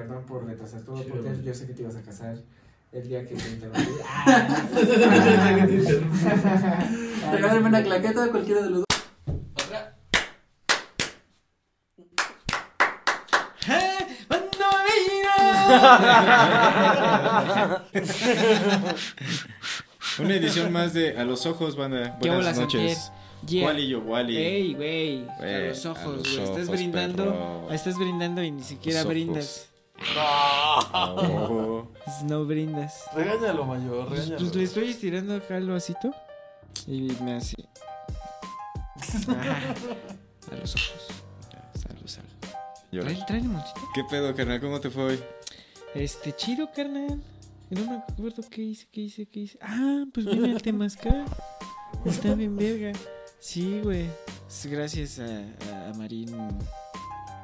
perdón por retrasar todo, Potter. güey. Yo sé que te ibas a casar el día que te interrumpí. Regálame una claqueta de cualquiera de los dos. Otra. Una edición más de A los Ojos, banda. ¿Qué Buenas noches. Yeah. Wally yo, Wally. Ey, güey, a los ojos, güey. Estás brindando, perro. estás brindando y ni siquiera brindas. Oh. No brindas. Regáñalo, mayor, Pues, regáñalo. pues le estoy estirando acá el vasito y me hace. Ah, a los ojos. Salud, salud. Trae, trae limoncito. ¿Qué pedo, carnal? ¿Cómo te fue hoy? Este, chido, carnal. No me acuerdo qué hice, qué hice, qué hice. Ah, pues vine al Temazcal. Está bien verga. Sí, güey. Es Gracias a, a- a Marín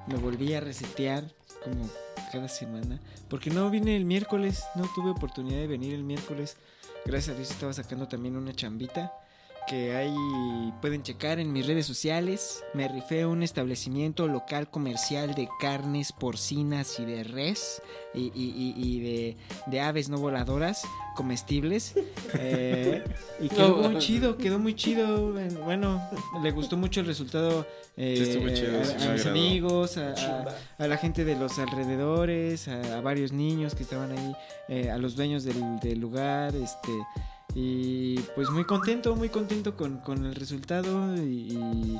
me volví a resetear como cada semana. Porque no vine el miércoles, no tuve oportunidad de venir el miércoles. Gracias a Dios estaba sacando también una chambita que ahí pueden checar en mis redes sociales. Me rifé un establecimiento local comercial de carnes porcinas y de res y, y- y- y de, de aves no voladoras comestibles. Eh, y quedó muy chido, quedó muy chido. Bueno, le gustó mucho el resultado eh, Sí, estuvo chido, a, mis amigos, a, a- a la gente de los alrededores, a, a varios niños que estaban ahí, eh, a los dueños del, del lugar, este y pues muy contento, muy contento con, con el resultado y,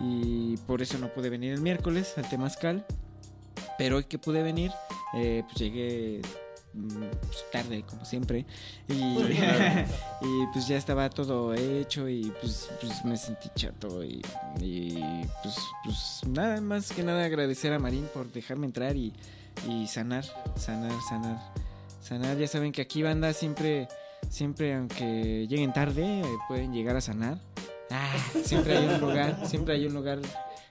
y- por eso no pude venir el miércoles al Temazcal, pero hoy que pude venir, eh, pues llegué mm, pues, tarde como siempre. Y, y pues ya estaba todo hecho y pues, pues me sentí chato y, y, pues, pues nada más que nada agradecer a Marín por dejarme entrar y, y sanar, sanar, sanar, sanar. Ya saben que aquí banda siempre, siempre aunque lleguen tarde, eh, pueden llegar a sanar. Ah, siempre hay un lugar, siempre hay un lugar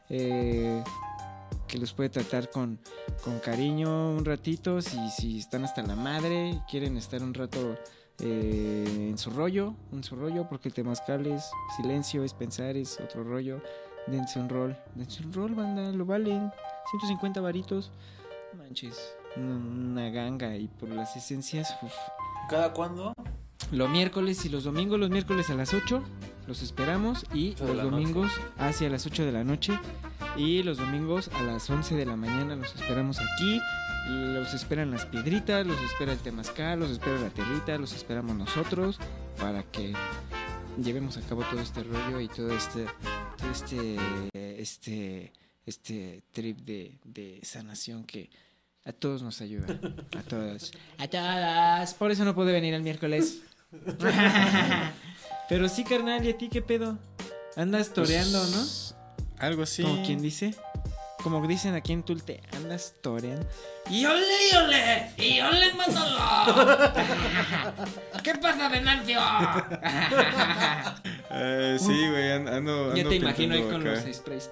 eh, que los puede tratar con, con cariño un ratito. Si, si están hasta la madre quieren estar un rato eh, en su rollo, en su rollo, porque el temazcal es silencio, es pensar, es otro rollo. Dense un rol, dense un rol, banda, lo valen. 150 varitos, manches, una, una ganga y por las esencias, uf. ¿Cada cuándo? Los miércoles y los domingos, los miércoles a las 8, los esperamos. Y los domingos hacia las 8 de la noche. Y los domingos a las 11 de la mañana los esperamos aquí. Los esperan las piedritas, los espera el temazcal, los espera la territa, los esperamos nosotros para que llevemos a cabo todo este rollo y todo este, todo este, este, este trip de, de sanación que a todos nos ayuda. A todos. A todas. Por eso no pude venir el miércoles. Pero sí, carnal, ¿y a ti qué pedo? Andas toreando, ¿no? Pues, Algo así. Como quien dice. Como dicen aquí en Tulte, andas toreando. ¡Y ole, y ole! ¡Y ole, Manolo! ¿Qué pasa, Venancio? Eh, sí, güey, an- ando, ando Ya te imagino ahí con acá. los sprays.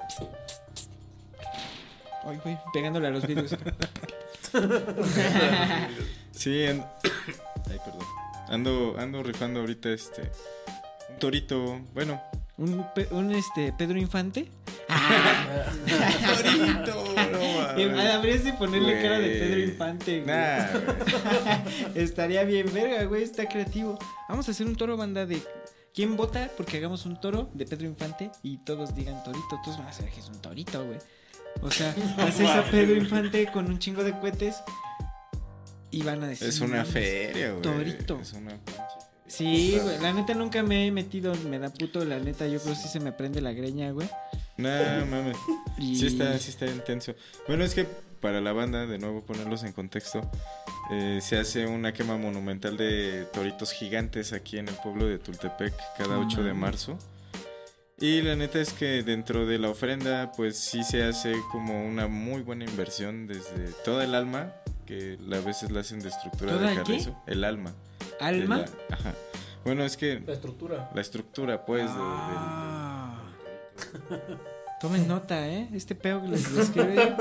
Ay, güey, pegándole a los vidrios. Sí, Ay, perdón. Ando, ando rifando ahorita este... Un torito, bueno... ¿Un, pe- un este, Pedro Infante? ¡Torito! No Ah, Habrías de ponerle cara de. Pedro Infante, güey. Nah, güey. Estaría bien, verga, güey, está creativo. Vamos a hacer un toro, banda, de... ¿Quién vota? Porque hagamos un toro de Pedro Infante y todos digan torito. Todos van a saber que es un torito, güey. O sea, haces a Pedro Infante con un chingo de cohetes y van a decir... Es "No una mames". feria, güey. Torito. Es una. Sí, güey, la neta nunca me he metido, me da puto, la neta, yo creo que sí se me prende la greña, güey. Nah, mames. Y... Sí está, sí está intenso. Bueno, es que para la banda, de nuevo ponerlos en contexto, eh, se hace una quema monumental de toritos gigantes aquí en el pueblo de Tultepec cada 8 de marzo. Y la neta es que dentro de la ofrenda, pues sí se hace como una muy buena inversión desde toda el alma, que a veces la hacen de estructura ¿Toda de qué? carrizo. El alma. de ¿Alma? la- ajá. Bueno, es que La estructura. la estructura, pues, de- Ah. Tomen nota, ¿eh? Este pedo que les describe.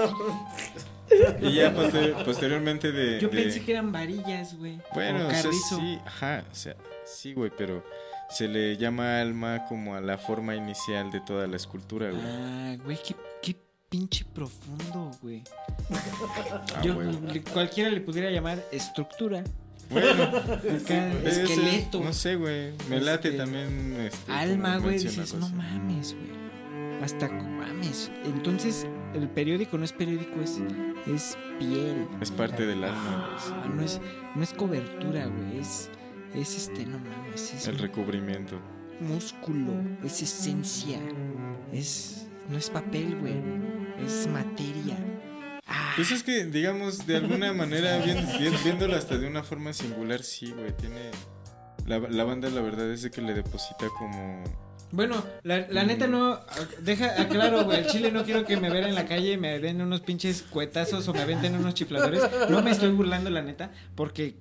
Y ya poster- posteriormente de... Yo de- pensé que eran varillas, güey. Bueno, o o sea, sí, ajá, o sea, sí, güey, pero se le llama alma como a la forma inicial de toda la escultura, güey. Ah, güey, qué, qué pinche profundo, güey. Ah, Yo, le- cualquiera le pudiera llamar estructura. Bueno, Acá, esqueleto. no sé, güey. Me late Este, también. Este, alma, güey, dices, algo no mames, güey. Hasta mames. Entonces, el periódico no es periódico, es, es piel. Es parte del alma, Ah, no es, no es cobertura, güey. Es, es este, no mames. Es. El recubrimiento. músculo, es esencia. Es. No es papel, güey. Es materia. Ah, Pues es que, digamos, de alguna manera, viéndolo hasta de una forma singular, sí, güey. Tiene. La, la banda, la verdad, es de que le deposita como. Bueno, la, la neta no. Deja, aclaro, güey. Al chile no quiero que me vean en la calle y me den unos pinches cuetazos o me aventen unos chifladores. No me estoy burlando, la neta. Porque.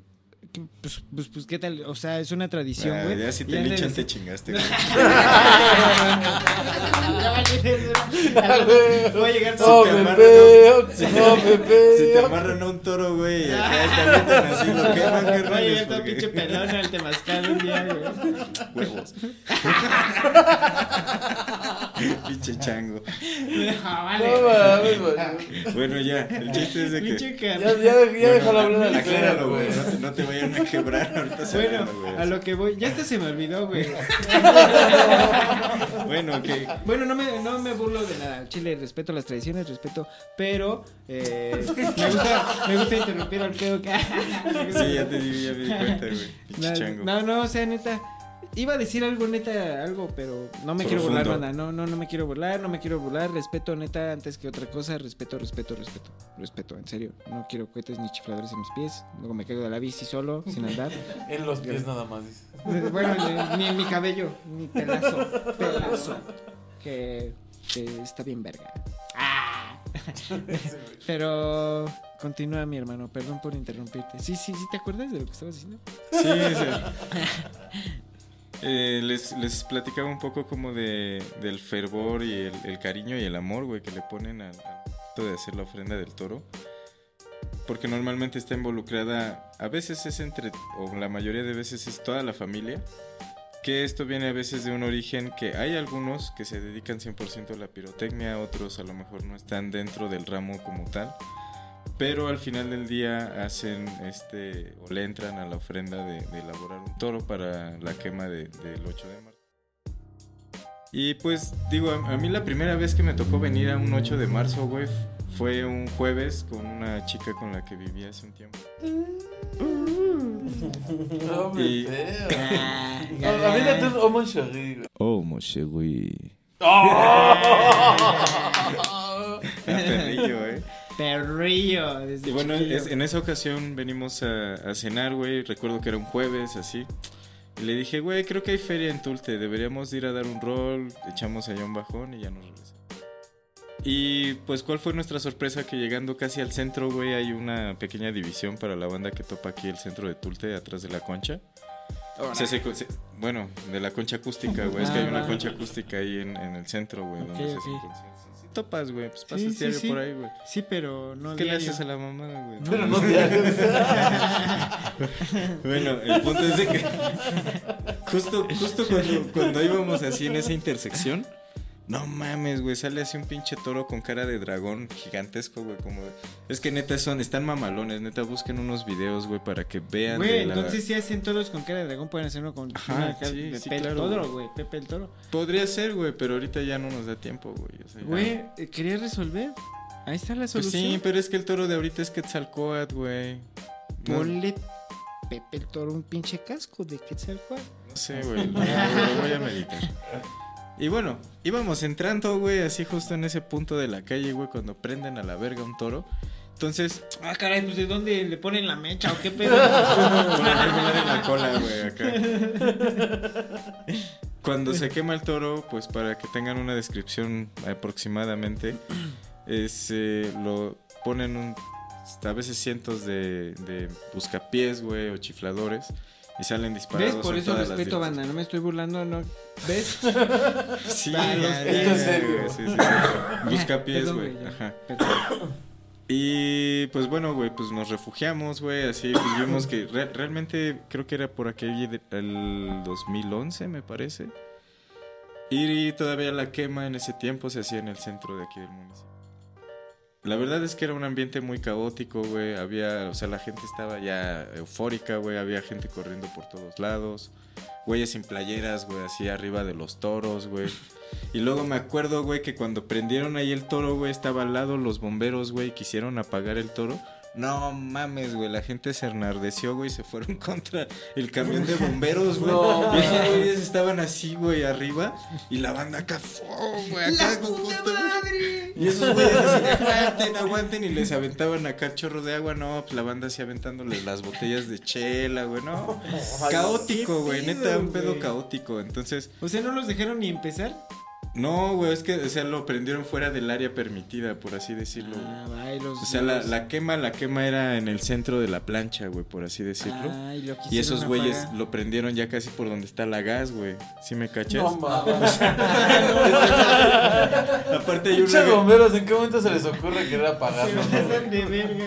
Pues, pues, pues, ¿qué tal? O sea, es una tradición, Ah, güey. ya si te han de lichan, te chingaste, güey. Ya va a llegar- Voy a llegar Si No te me amarran, veo, Si no me Si te amarran a un toro, güey, y acá te así, lo queman, Voy a carnales, llegar todo porque- pinche pelón al temazcal un día, güey. Huevos. Pinche chango. Ah, vale. No mames, güey. Bueno, ya, el chiste es de que. Pinche Ya, ya, ya Bueno, déjalo hablar al acláralo, güey. No te, no te vayan a quebrar ahorita se Bueno, güey, a lo que voy. Ya hasta se me olvidó, güey. Bueno, que. Bueno, no me, no me burlo de nada. Chile, respeto las tradiciones, respeto. Pero eh, me, gusta, me gusta interrumpir al pedo. que- Sí, ya te di, ya me di cuenta, güey. Pinche No, chango. No, no, o sea, neta. Iba a decir algo, neta, algo, pero no me quiero burlar, banda. No, no, no me quiero burlar, no me quiero burlar. Respeto, neta, antes que otra cosa. Respeto, respeto, respeto. Respeto, en serio. No quiero cohetes ni chifladores en mis pies. Luego me caigo de la bici solo, sin andar. En los pies nada más, dice. Bueno, ni, ni en mi cabello, ni pelazo, pelazo. Que, que está bien verga. Ah. Pero continúa mi hermano, perdón por interrumpirte. Sí, sí, sí, ¿te acuerdas de lo que estabas diciendo? Sí, sí. Eh, les, les platicaba un poco como de, del fervor y el, cariño y el amor, güey, que le ponen al al acto de hacer la ofrenda del toro. Porque normalmente está involucrada, a veces es entre, o la mayoría de veces es toda la familia. Que esto viene a veces de un origen que hay algunos que se dedican 100% a la pirotecnia, otros a lo mejor no están dentro del ramo como tal. Pero al final del día hacen este o le entran a la ofrenda de, de elaborar un toro para la quema de- del 8 de marzo. Y pues digo, a, a mí la primera vez que me tocó venir a un 8 de marzo, güey, fue un jueves con una chica con la que vivía hace un tiempo. No me Y- A mí te Oman Shaggy, güey. Oh, Moshe, güey. Perrillo. Desde Y bueno, es- en esa ocasión venimos a, a cenar, güey. Recuerdo que era un jueves, así. Y le dije, güey, creo que hay feria en Tulte. Deberíamos ir a dar un rol. Echamos allá un bajón y ya nos regresamos. Y pues, ¿cuál fue nuestra sorpresa? Que llegando casi al centro, güey, hay una pequeña división para la banda que topa aquí el centro de Tulte, atrás de la concha. O sea, se- se- bueno, de la concha acústica, güey. Es que Ah, hay una va. concha acústica ahí en, en el centro, güey. donde Ok, se topas, güey. Pues pasas sí, diario sí. por ahí, güey. Sí, pero no ¿Qué le haces a la mamada, güey? Pero no diario. Bueno, el punto es de que justo, justo cuando, cuando íbamos así en esa intersección, no mames, güey, sale así un pinche toro con cara de dragón gigantesco, güey, como... Es que neta son, están mamalones, neta busquen unos videos, güey, para que vean Güey, la- entonces si hacen toros con cara de dragón, pueden hacer uno con Ajá, cara sí, de sí, Pepe el claro, toro, güey. Pepe el toro. Podría ser, güey, pero ahorita ya no nos da tiempo, güey. o sea, ya- Güey, eh, ¿querías resolver? Ahí está la Pues solución. sí, pero es que el toro de ahorita es Quetzalcoatl, güey. No, Ponle Pepe el toro un pinche casco de Quetzalcóatl. No sé, güey. Lo, lo voy a meditar. Y bueno, íbamos entrando, güey, así justo en ese punto de la calle, güey, cuando prenden a la verga un toro. Entonces, Ah, caray, pues ¿de dónde le ponen la mecha o qué pedo? la cola, güey, acá. Cuando se quema el toro, pues para que tengan una descripción aproximadamente, es, eh, lo ponen un, a veces cientos de, de buscapiés, güey, o chifladores, y salen disparados. ¿Ves? Por en eso respeto, banda. No me estoy burlando, no. ¿Ves? Sí, es serio. güey, sí, sí. Buscapiés, Perdón, güey. Ajá. Y pues bueno, güey, pues nos refugiamos, güey, así pues vimos que re- realmente creo que era por aquel de- el 2011, me parece. Y todavía la quema en ese tiempo se hacía en el centro de aquí del municipio. La verdad es que era un ambiente muy caótico, güey. Había, o sea, la gente estaba ya eufórica, güey. Había gente corriendo por todos lados. Güeyes sin playeras, güey, así arriba de los toros, güey. Y luego me acuerdo, güey, que cuando prendieron ahí el toro, güey, estaba al lado los bomberos, güey, quisieron apagar el toro. No mames, güey, la gente se enardeció, güey, se fueron contra el camión de bomberos, güey. No. y esos güeyes estaban así, güey, arriba. Y la banda acá, güey, acá. con- con todo. Y esos güeyes así, aguanten, aguanten. Y les aventaban acá chorro de agua, no, pues la banda así aventándoles las botellas de chela, güey, no. Caótico, güey, neta, un pedo caótico. Entonces, O sea, no los dejaron ni empezar. No, güey, es que, o sea, lo prendieron fuera del área permitida, por así decirlo. Ah, los- O sea, la, los- la quema, la quema era en el centro de la plancha, güey, por así decirlo. Ah, y, lo y esos güeyes lo prendieron ya casi por donde está la gas, güey. ¿Sí me cachas? No mames. Aparte hay una... bomberos, ¿en qué momento se les ocurre querer apagarlo? Se pasan de verga.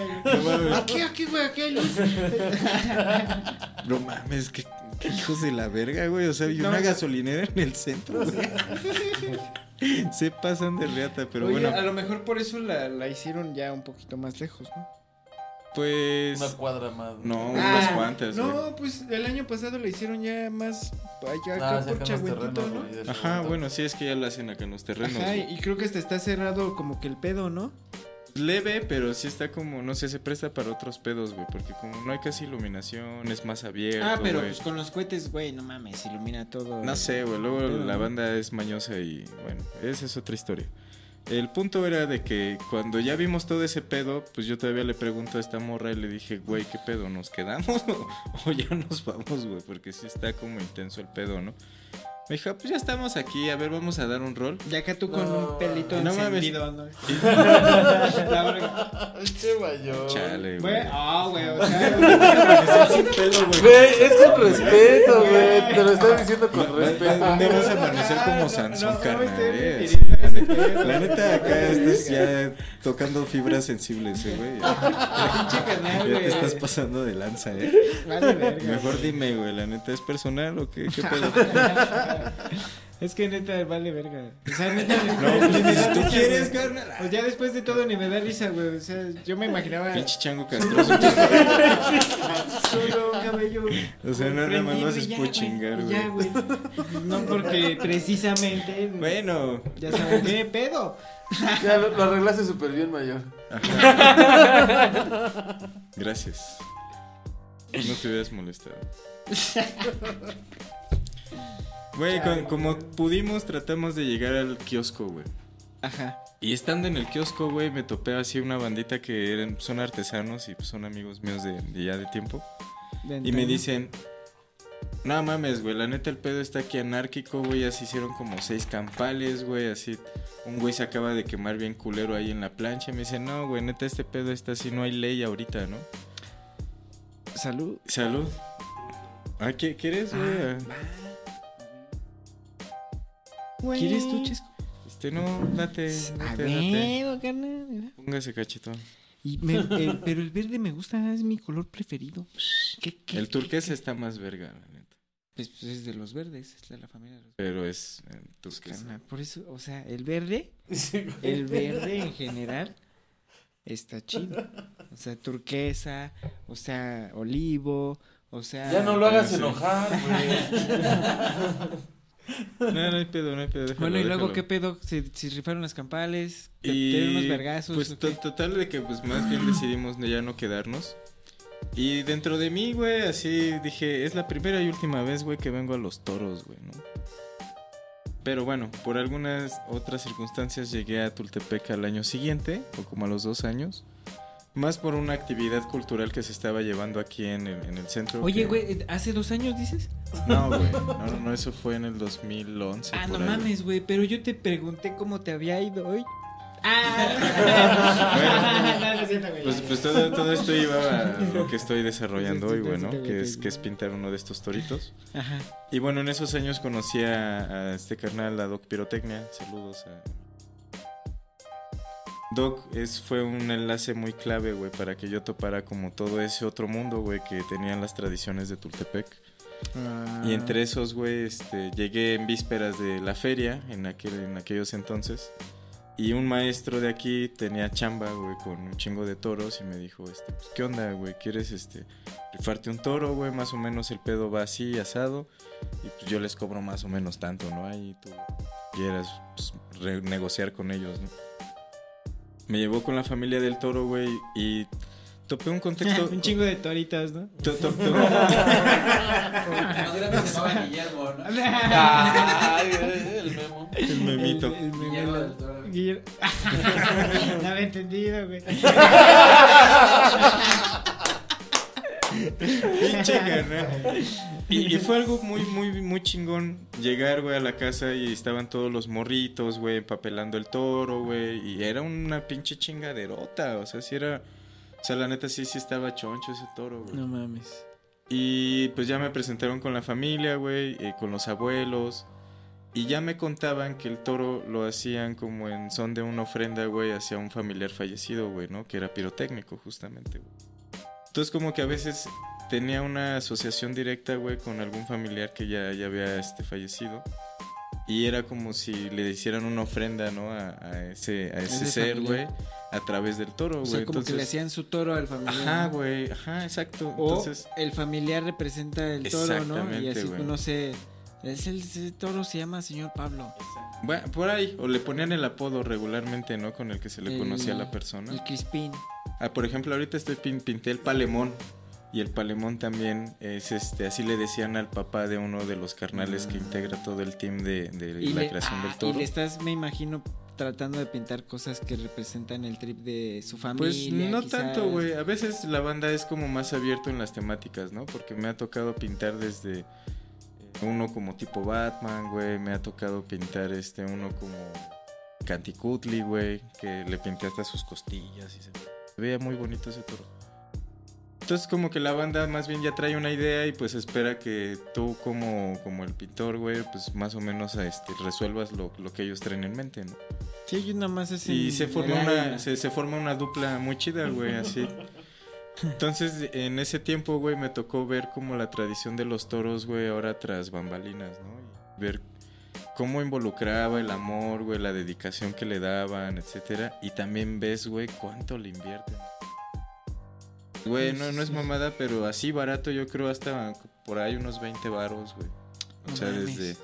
No Aquí, aquí, güey, aquí hay luz. no mames, qué hijos de la verga, güey. O sea, y No, una gasolinera en el centro, güey. Se pasan de reata, pero Oye, bueno, a lo mejor por eso la, la hicieron ya un poquito más lejos, ¿no? pues... Una cuadra más. No, Ah, unas cuantas, güey. No, pues el año pasado la hicieron ya más allá Ah, acá por acá en los Chagüentito, terrenos, ¿no? güey, Ajá, bueno, sí es que ya la hacen acá en los terrenos. Ajá, güey. y creo que hasta está cerrado como que el pedo, ¿no? Leve, pero sí está como, no sé, se presta para otros pedos, güey, porque como no hay casi iluminación, es más abierto, ah, pero güey. pues con los cohetes, güey, no mames, ilumina todo. No sé, güey, luego Pero, la banda es mañosa y bueno, esa es otra historia. El punto era de que cuando ya vimos todo ese pedo, pues yo todavía le pregunto a esta morra y le dije, güey, ¿qué pedo? ¿Nos quedamos o, o ya nos vamos, güey? Porque sí está como intenso el pedo, ¿no? Me dijo, pues ya estamos aquí, a ver, vamos a dar un rol. Y acá tú con No, un pelito no mames. encendido, ¿no? Che mayor. Chale, Güey, ah, güey, o sea, sin pelo, güey. Güey, es con respeto, güey. Te lo estoy diciendo con respeto. ¿Dónde vas a amanecer como Sansón, no, no me carnal? la, neta, acá estás ya tocando fibras sensibles, eh, güey. pinche canal, Ya güey. te estás pasando de lanza, ¿eh? Mejor dime, güey, la neta, ¿es personal o qué? ¿Qué pedo? Es que neta, vale verga. O sea, neta, No, ni me pues da si tú risa, quieres, güey. carnal. Pues ya después de todo ni me da risa, güey. O sea, yo me imaginaba Pinche chango castroso. solo un cabello. O sea, nada más lo haces por güey, chingar, y Ya, güey. No porque precisamente. Bueno, Ya saben qué pedo. Ya lo, lo arreglaste súper bien, mayor. gracias. No te hubieras molestado. Güey, con- como pudimos, tratamos de llegar al kiosco, güey. Ajá. Y estando en el kiosco, güey, me topé así una bandita que eran, son artesanos y pues, son amigos míos de, de ya de tiempo. Y me dicen, no mames, güey, la neta el pedo está aquí anárquico, güey, ya se hicieron como seis campales, güey, así. Un güey se acaba de quemar bien culero ahí en la plancha. Me dicen, no, güey, neta este pedo está así, no hay ley ahorita, ¿no? Salud. Salud. Ah, ¿qué, ¿quieres, güey? Ah, ¿Quieres tú, Chesco? Este, no, date, A date, date. ver, carnal. mira. Póngase cachetón. Y me- el- pero el verde me gusta, es mi color preferido. ¿Qué, qué, El qué, turquesa está más verga, la neta. Pues, pues es de los verdes, es de la familia de los Pero es eh, turquesa. Carnal, Por eso, o sea, el verde, el verde en general está chido. O sea, turquesa, o sea, olivo, o sea. Ya no lo hagas enojar, güey. No, no hay pedo, no hay pedo. déjalo, Bueno, y luego. ¿qué pedo? ¿Se, se rifaron las campales? ¿Te Y unos vergazos? Pues total de que pues más bien decidimos de ya no quedarnos. Y dentro de mí, güey, así dije, es la primera y última vez, güey, que vengo a los toros, güey, ¿no? Pero bueno, por algunas otras circunstancias llegué a Tultepec al año siguiente, o como a los dos años. Más por una actividad cultural que se estaba llevando aquí en el, en el centro. Oye, que- güey, ¿hace dos años dices? No, güey, no, no, no, eso fue en el 2011. Ah, por no ahí. mames, güey, pero yo te pregunté cómo te había ido hoy. Bueno. No, no es cierto, güey. Pues, pues todo, todo esto iba a lo que estoy desarrollando hoy, güey, ¿no? Sí, sí, sí, Que es, que es pintar uno de estos toritos. Ajá. Y bueno, en esos años conocí a, a este carnal, a Doc Pirotecnia. Saludos a... Doc es, fue un enlace muy clave, güey, para que yo topara como todo ese otro mundo, güey, que tenían las tradiciones de Tultepec. Ah. Y entre esos, güey, este, llegué en vísperas de la feria, en, aquel, en aquellos entonces. Y un maestro de aquí tenía chamba, güey, con un chingo de toros y me dijo, este, pues, ¿qué onda, güey? ¿Quieres, este, rifarte un toro, güey? Más o menos el pedo va así, asado. Y pues yo les cobro más o menos tanto, ¿no? Ahí tú quieras pues, renegociar con ellos, ¿no? Me llevó con la familia del toro, güey, y topé un contexto... Un chingo de toritas, ¿no? to- to- to- No se llamaba Guillermo, ¿no? Ay, el memo. el memito. El, el Guillermo de- del Toro. Guiller- no había entendido, güey. Pinche. Y, y fue algo muy, muy, muy chingón llegar, güey, a la casa y estaban todos los morritos, güey, empapelando el toro, güey. Y era una pinche chingaderota, o sea, sí era... O sea, la neta sí, sí estaba choncho ese toro, güey. No mames. Y pues ya me presentaron con la familia, güey, eh, con los abuelos. Y ya me contaban que el toro lo hacían como en son de una ofrenda, güey, hacia un familiar fallecido, güey, ¿no? Que era pirotécnico, justamente, güey. Entonces como que a veces tenía una asociación directa, güey, con algún familiar que ya, ya había este, fallecido. Y era como si le hicieran una ofrenda, ¿no? A, a ese, a ese Ese ser, güey, a través del toro, O güey. sea, como que le Entonces- hacían su toro al familiar. Ajá, ¿no? güey, ajá, exacto. O Entonces... el familiar representa el toro, ¿no? Y así uno se... Es el, ese toro se llama señor Pablo. Bueno, por ahí, o le ponían el apodo regularmente, ¿no? Con el que se le El- conocía a la persona. El Crispín. Ah, por ejemplo, ahorita estoy pin- pinté el palemón. Y el palemón también es este, así le decían al papá de uno de los carnales que integra todo el team de, de la le, creación ah, del toro. y le estás, me imagino, tratando de pintar cosas que representan el trip de su familia. Pues no quizás. tanto, güey. A veces la banda es como más abierto en las temáticas, ¿no? Porque me ha tocado pintar desde eh, uno como tipo Batman, güey. Me ha tocado pintar este uno como Canticutli, güey. Que le pinté hasta sus costillas y se se veía muy bonito ese toro. Entonces como que la banda más bien ya trae una idea y pues espera que tú como, como el pintor, güey, pues más o menos este, resuelvas lo, lo que ellos traen en mente, ¿no? Sí, ellos nada más es Y se forma una, se, se forma una dupla muy chida, güey, así. Entonces, en ese tiempo, güey, me tocó ver como la tradición de los toros, güey, ahora tras bambalinas, ¿no? Y ver cómo involucraba el amor, güey, la dedicación que le daban, etcétera. Y también ves, güey, cuánto le invierten. Güey, no, no es mamada, pero así barato yo creo hasta por ahí unos 20 varos, güey. O sea, desde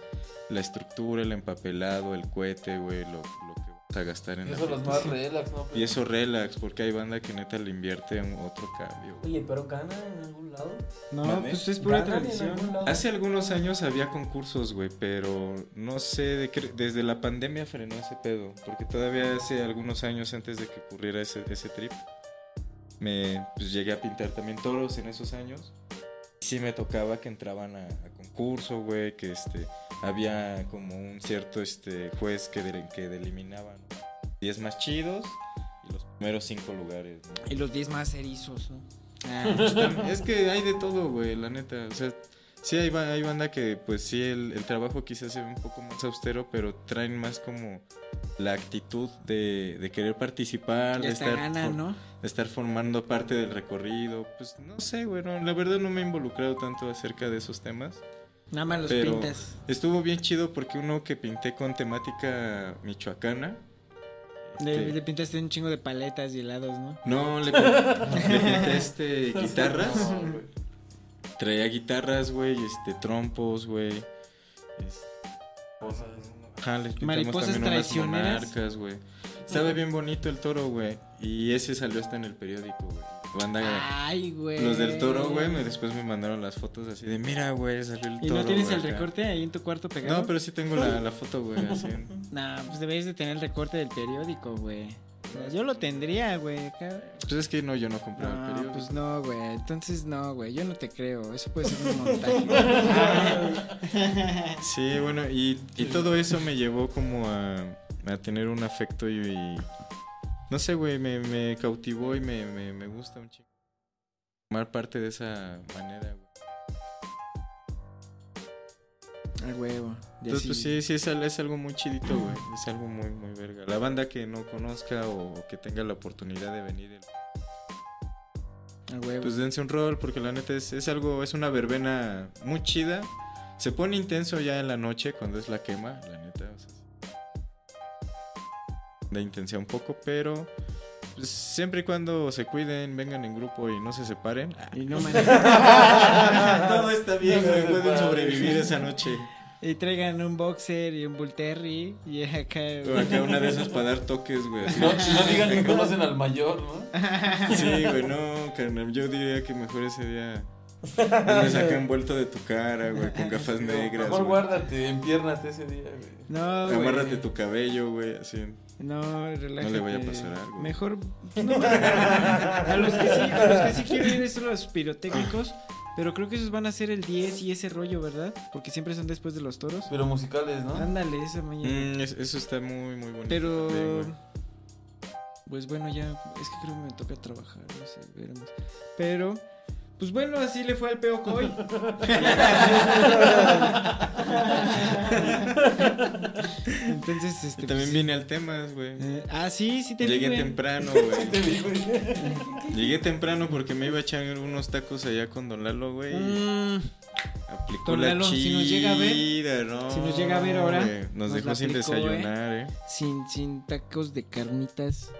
la estructura, el empapelado, el cohete, güey, lo, lo que vas a gastar en Y la eso los pintura. más relax, ¿no? Y eso relax, porque hay banda que neta le invierte en otro cambio. güey. Oye, pero gana en algún lado. No, pues es pura ¿Ganan en tradición. Hace algunos años había concursos, güey, pero no sé, de qué- desde la pandemia frenó ese pedo, porque todavía hace algunos años antes de que ocurriera ese, ese trip, me pues, llegué a pintar también toros en esos años. Sí me tocaba que entraban a, a concurso, güey, que este había como un cierto este juez que, de- que deliminaba ¿no? 10 más chidos y los primeros cinco lugares, ¿no? Y los 10 más erizos, ¿no? Pues tam- es que hay de todo, güey, la neta. O sea, sí hay, hay banda que, pues sí, el, el trabajo quizás se ve un poco más austero, pero traen más como la actitud de, de querer participar, de estar, gana, for- ¿no? de estar formando parte del recorrido. Pues no sé, güey, no, la verdad no me he involucrado tanto acerca de esos temas. Nada más los pintas. Estuvo bien chido porque uno que pinté con temática michoacana. Le, este, le pintaste un chingo de paletas y helados, ¿no? No, le, le pinté este, guitarras. No. Traía guitarras, güey, este, trompos, güey. Es- Cosas. Ajá, les pintamos Mariposas también unas traicioneras. monarcas, güey. Estaba bien bonito el toro, güey. Y ese salió hasta en el periódico, güey. Banda, Ay, güey. los del toro, güey, me, después me mandaron las fotos así de, mira, güey, salió el ¿Y toro. no tienes el acá". recorte ahí en tu cuarto pegado? No, pero sí tengo la, la foto, güey, así. en- Nah, pues deberías de tener el recorte del periódico, güey. Yo lo tendría, güey. Pues es que no, yo no compraba el periódico. pues no, güey. Entonces no, güey. Yo no te creo. Eso puede ser un montaje. Sí, bueno, y, y todo eso me llevó como a, a tener un afecto y, y- no sé, güey, me, me cautivó y me, me, me gusta un chingo. Formar parte de esa manera, güey. A huevo. Entonces, pues sí, sí, es, al- es algo muy chidito, güey. Es algo muy, muy verga. La banda que no conozca o, que tenga la oportunidad de venir, el- huevo. pues dense un rol, porque la neta es, es algo, es una verbena muy chida. Se pone intenso ya en la noche cuando es la quema, la neta. o sea, da intensidad un poco, pero pues, siempre y cuando se cuiden, vengan en grupo y no se separen, Y no manejen. todo está bien, No se güey, pueden sobrevivir esa noche. Y traigan un boxer y un bull terry. Y acá. O acá una de esas para dar toques, güey. No, no digan que conocen al mayor, ¿no? Sí, güey, no, carnal. Yo diría que mejor ese día. Me saca envuelto de tu cara, güey, con gafas negras. Mejor güey. guárdate, empiérnate ese día, güey. No, güey. Amárrate tu cabello, güey, así. No, relájate. vaya a pasar algo. Mejor. no. a, los que sí, a los que sí quiero ir es a los pirotécnicos. Pero creo que esos van a ser el 10 y ese rollo, ¿verdad? Porque siempre son después de los toros. Pero musicales, ¿no? Ándale, esa mañana. Mm, es- eso está muy, muy bonito. Pero. Pues bueno, ya. Es que creo que me toca trabajar. No sé, veremos. Pero. Pues bueno, así le fue al peo hoy. Entonces, este. Y también pues, vine al temas, güey. eh, ah, sí, sí te vi, Llegué güey. temprano, güey. Llegué temprano porque me iba a echar unos tacos allá con Don Lalo, güey. Mm, Aplicó Don la Lalo, chida, si nos llega a ver- ¿no? si nos llega a ver ahora. Nos, nos dejó sin aplicó, desayunar, eh. sin, sin tacos de carnitas.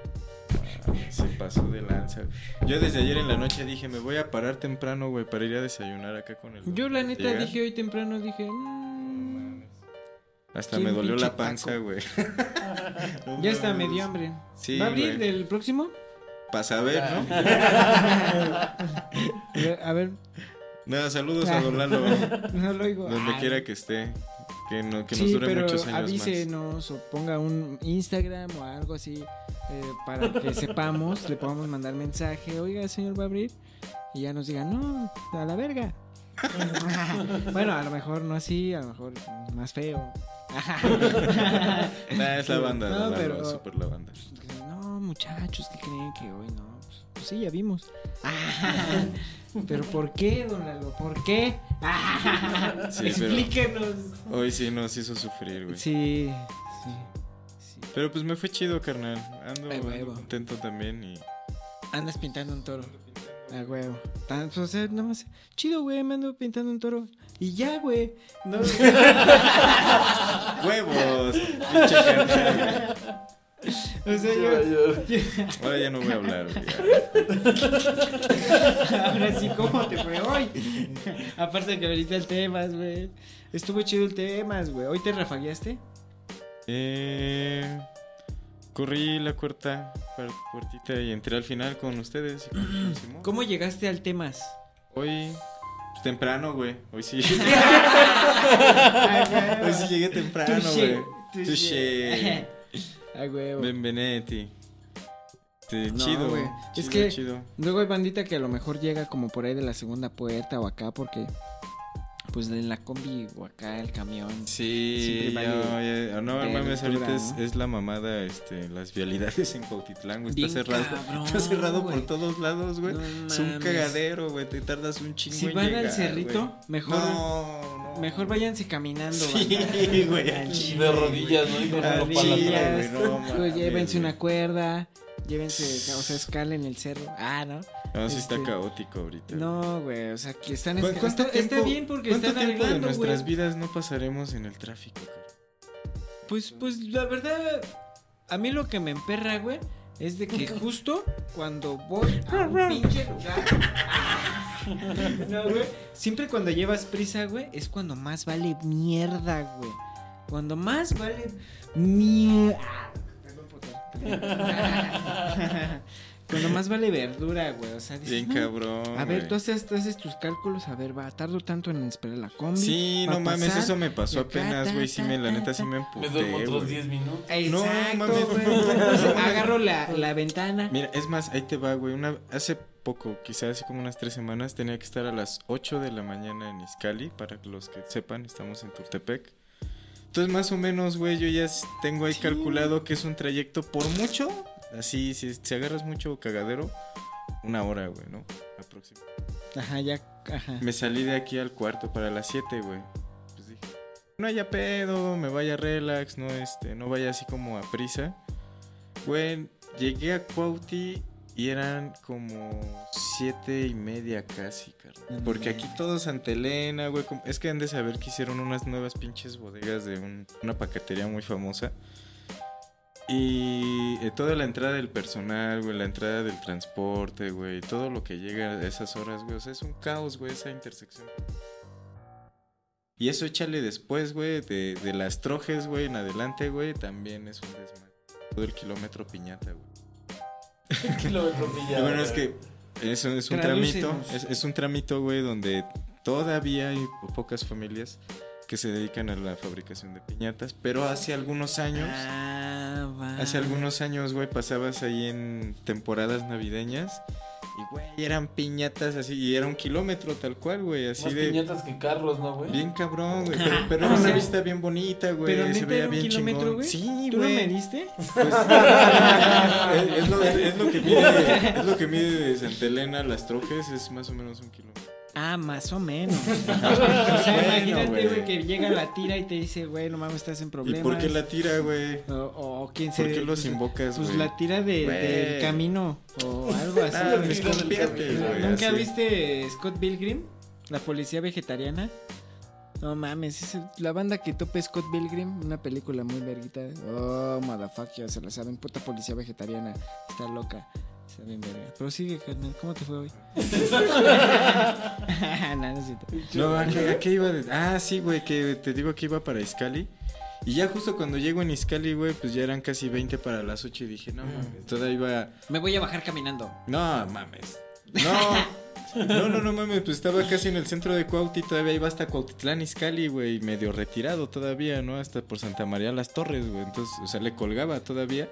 Se pasó de lanza. Yo desde ayer en la noche dije, me voy a parar temprano, güey, para ir a desayunar acá con el. Yo la neta Llega. dije hoy temprano, dije... mm, Hasta ¿Quién me dolió la panza, güey. No ya está, me dio hambre. Sí, ¿Va a abrir güey. el próximo? Para saber, ¿no? A ver, Nada, saludos a Don Lalo, no lo oigo. donde Ah, quiera que esté. Que, no, que nos sí, dure pero muchos años más. avísenos o ponga un Instagram o algo así eh, para que sepamos, le podamos mandar mensaje. Oiga, señor, va a abrir. Y ya nos diga, no, a la verga. bueno, a lo mejor no así, a lo mejor más feo. Nah, es la banda, No, pero- es súper la banda. No, muchachos, ¿qué creen que hoy no? Pues, sí, ya vimos. Pero ¿por qué, don Lalo? ¿Por qué? Sí, pero- Explíquenos. Hoy sí nos hizo sufrir, güey. Sí, sí, sí. Pero pues me fue chido, carnal. Ando, Ay, ando contento también y... Andas pintando un toro. A huevo. Tan, pues, o sea, nada más. Chido, güey, me ando pintando un toro. Y ya, güey. No, ¡Huevos! O sea, yo. Ahora ya no voy a hablar, güey. Ahora sí, ¿cómo te fue hoy? Aparte que ahorita el temas, güey. Estuvo chido el temas, güey. ¿Hoy te rafagueaste? Eh, corrí la cuarta, cuar- cuartita y entré al final con ustedes. y con- con Simón. ¿Cómo llegaste al temas? Hoy, pues, temprano, güey. Hoy sí. Hoy sí llegué temprano, güey. touché. Touché. A huevo. Benvenetti. Este, No, chido, güey. chido, Es que- chido. Luego hay bandita que a lo mejor llega como por ahí de la segunda puerta o acá porque pues en la combi o acá el camión. Sí, vale ya- no, verduras, mames, ahorita es, ¿no? es la mamada, este, las vialidades en Cuautitlán, güey, está cerrado, cabrón, está cerrado güey. por todos lados, güey, No es un cagadero, güey, te tardas un chingo Si en van llegar, al cerrito, güey. mejor no, no, mejor váyanse caminando. Sí, banda. güey, De rodillas, ¿no? Y güey. unos Rodillas, güey, no llévense güey. una cuerda, llévense, o sea, escalen el cerro. Ah, ¿no? No, sí está este, caótico ahorita. No, güey, o sea, que están ¿Cu- está, está- está bien porque ¿Cuánto están tiempo de nuestras güey. vidas no pasaremos en el tráfico? Pues, pues la verdad, a mí lo que me emperra, güey, es de que justo cuando voy a un pinche lugar. No, güey. Siempre cuando llevas prisa, güey, es cuando más vale mierda, güey. Cuando más vale mierda. Cuando más vale verdura, güey. O sea, dices, Bien no, cabrón, A ver, tú haces, tú haces tus cálculos. A ver, va, tardo tanto en esperar la combi. Sí, no mames, pasar, eso me pasó acá, apenas, güey, sí me, la ta, neta sí me Me emputé, duermo otros güey. 10 minutos. No, Exacto, mames. Entonces, agarro la, la ventana. Mira, es más, ahí te va, güey. Una, hace poco, quizás hace como unas tres semanas, tenía que estar a las 8 de la mañana en Izcali. Para los que sepan, estamos en Tultepec. Entonces, más o menos, güey, yo ya tengo ahí Sí. calculado que es un trayecto por mucho. Así, si, si agarras mucho cagadero, una hora, güey, ¿no? Aproximadamente. Ajá, ya, ajá. Me salí de aquí al cuarto para las 7, güey. Pues dije, no haya pedo, me vaya relax, no este, no vaya así como a prisa. Güey, llegué a Cuauti y eran como siete y media casi, carnal. Porque aquí todo Santa Elena, güey. Es que han de saber que hicieron unas nuevas pinches bodegas de un- una paquetería muy famosa. Y eh, toda la entrada del personal, güey, la entrada del transporte, güey, todo lo que llega a esas horas, güey, o sea, es un caos, güey, esa intersección. Y eso échale después, güey, de, de las trojes, güey, en adelante, güey, también es un desmadre. Todo el kilómetro piñata, güey. Kilómetro Y pillado. bueno, es que eso es un tramito, es, es un tramito, güey, donde todavía hay pocas familias que se dedican a la fabricación de piñatas, pero hace algunos años, Ah, hace algunos años, güey, pasabas ahí en temporadas navideñas y, güey, eran piñatas así, y era un kilómetro tal cual, güey, así Más de... piñatas que carros, ¿no, güey? Bien cabrón, güey, pero, pero era una sea, vista bien bonita, güey, Pero se veía bien kilómetro, güey. Sí, ¿Tú lo güey. mediste? Pues, es, es lo, es lo que mide, es lo que mide de Santa Elena las trojes, es más o menos un kilómetro. Ah, más o menos. o sea, Bueno, imagínate, güey. que llega la tira y te dice, güey, no mames, estás en ¿Y problemas. por qué la tira, güey? O, o quién se... ¿Por qué los pues, invocas, Pues la tira de- del camino o algo así. Ah, güey. desconfíate, güey, ¿Nunca así. viste Scott Pilgrim? La policía vegetariana. No mames, es la banda que topa Scott Pilgrim, una película muy verguita. Oh, motherfucker, se la saben, puta policía vegetariana. Está loca. Está bien verga. Pero sigue, carnal, ¿cómo te fue hoy? no, no es cierto. No, ¿a qué, a qué iba? de- Ah, sí, güey, que te digo que iba para Iscali. Y ya justo cuando llego en Iscali, güey, pues ya eran casi 20 para las 8 y dije, no mames, todavía iba... Me voy a bajar caminando. No, mames. No. No, no, no mames, pues estaba casi en el centro de Cuauti, todavía iba hasta Cuautitlán, Izcalli, güey, medio retirado todavía, ¿no? Hasta por Santa María Las Torres, güey. Entonces, o sea, le colgaba todavía.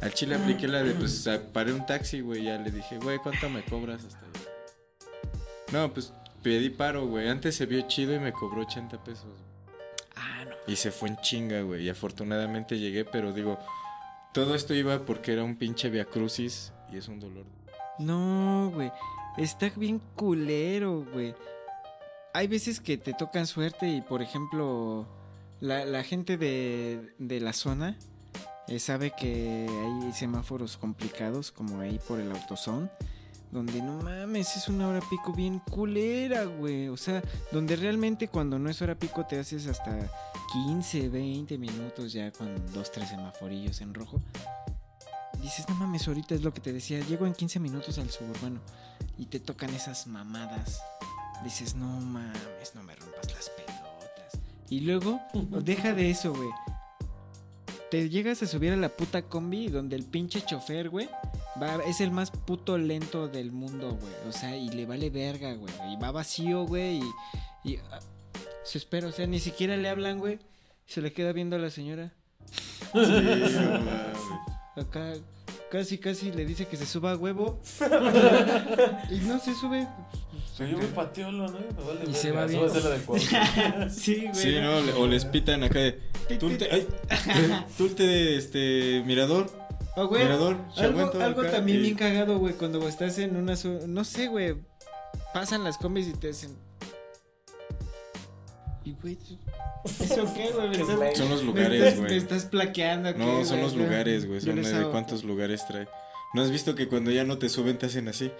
Al chile apliqué la de, pues, paré un taxi, güey, ya le dije, güey, ¿cuánto me cobras hasta allá? No, pues, pedí paro, güey. Antes se vio chido y me cobró 80 pesos. Ah, no. Y se fue en chinga, güey. Y afortunadamente llegué, pero digo, todo esto iba porque era un pinche Via Crucis y es un dolor. No, güey. Está bien culero, güey. Hay veces que te tocan suerte y, por ejemplo, la, la gente de, de la zona eh, sabe que hay semáforos complicados, como ahí por el autosón, donde no mames, es una hora pico bien culera, güey. O sea, donde realmente cuando no es hora pico te haces hasta 15, 20 minutos ya con dos, tres semaforillos en rojo. Dices, no mames, ahorita es lo que te decía, llego en 15 minutos al suburbano y te tocan esas mamadas. Dices, no mames, no me rompas las pelotas. Y luego, deja de eso, güey. Te llegas a subir a la puta combi donde el pinche chofer, güey, va, es el más puto lento del mundo, güey. O sea, y le vale verga, güey. Y va vacío, güey, y, y ah, se espera, o sea, ni siquiera le hablan, güey. Se le queda viendo a la señora. Sí. Acá casi, casi le dice que se suba a huevo. y no se sube. Pero yo me pateolo, ¿no? Me vale Y se va bien. de. Sí, güey. Sí, no, o les pitan acá de. Tulte, ay, tulte de este mirador. O, güey, Mirador, algo, Chaguento algo acá, también y- bien cagado, güey, cuando estás en una... No sé, güey. Pasan las combis y te hacen... Y, güey, tú- ¿eso qué, güey? Estás- Son los lugares, güey. estás plaqueando. ¿qué, No, son güey? los lugares, güey. Son de cuántos lugares trae. ¿No has visto que cuando ya no te suben te hacen así?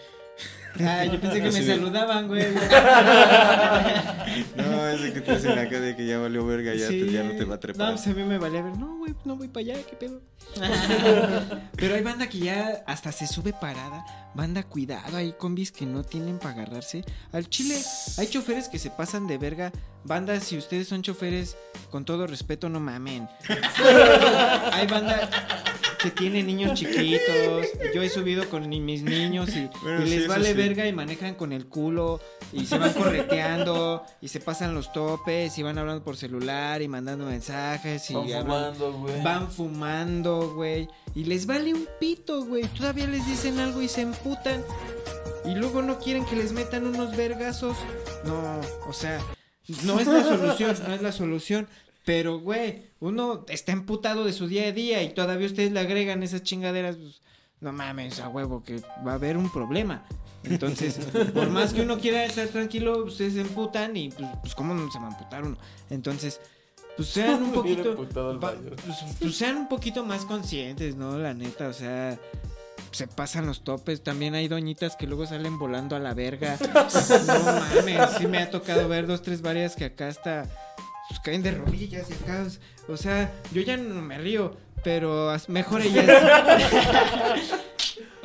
Ah, yo pensé que Así me de- saludaban, güey. No, es de que te hacen acá de que ya valió verga, ya, te- ya no te va a trepar. No, pues a mí me valía ver. No, güey, no voy para allá, qué pedo. Pero hay banda que ya hasta se sube parada. Banda, cuidado, hay combis que no tienen para agarrarse. Al chile, hay choferes que se pasan de verga. Banda, si ustedes son choferes, con todo respeto, no mamen. hay banda que tiene niños chiquitos. Yo he subido con mis niños y, Bueno, y sí, les vale sí. verga y manejan con el culo y se van correteando y se pasan los topes y van hablando por celular y mandando mensajes y Van hablan- fumando, güey. van fumando, güey, y les vale un pito, güey. Todavía les dicen algo y se emputan y luego no quieren que les metan unos vergazos. No, o sea, no es la solución, no es la solución. Pero, güey, uno está emputado de su día a día y todavía ustedes le agregan esas chingaderas. pues, no mames, a huevo, que va a haber un problema. Entonces, por más que uno quiera estar tranquilo, ustedes se emputan y, pues, pues ¿cómo no se va a emputar uno? Entonces, pues sean un poquito. pues, pues sean un poquito más conscientes, ¿no? La neta, o sea. Se pasan los topes. También hay doñitas que luego salen volando a la verga. No mames, sí me ha tocado ver dos, tres varias que acá hasta pues, caen de rodillas y acá. O sea, yo ya no me río. pero mejor ellas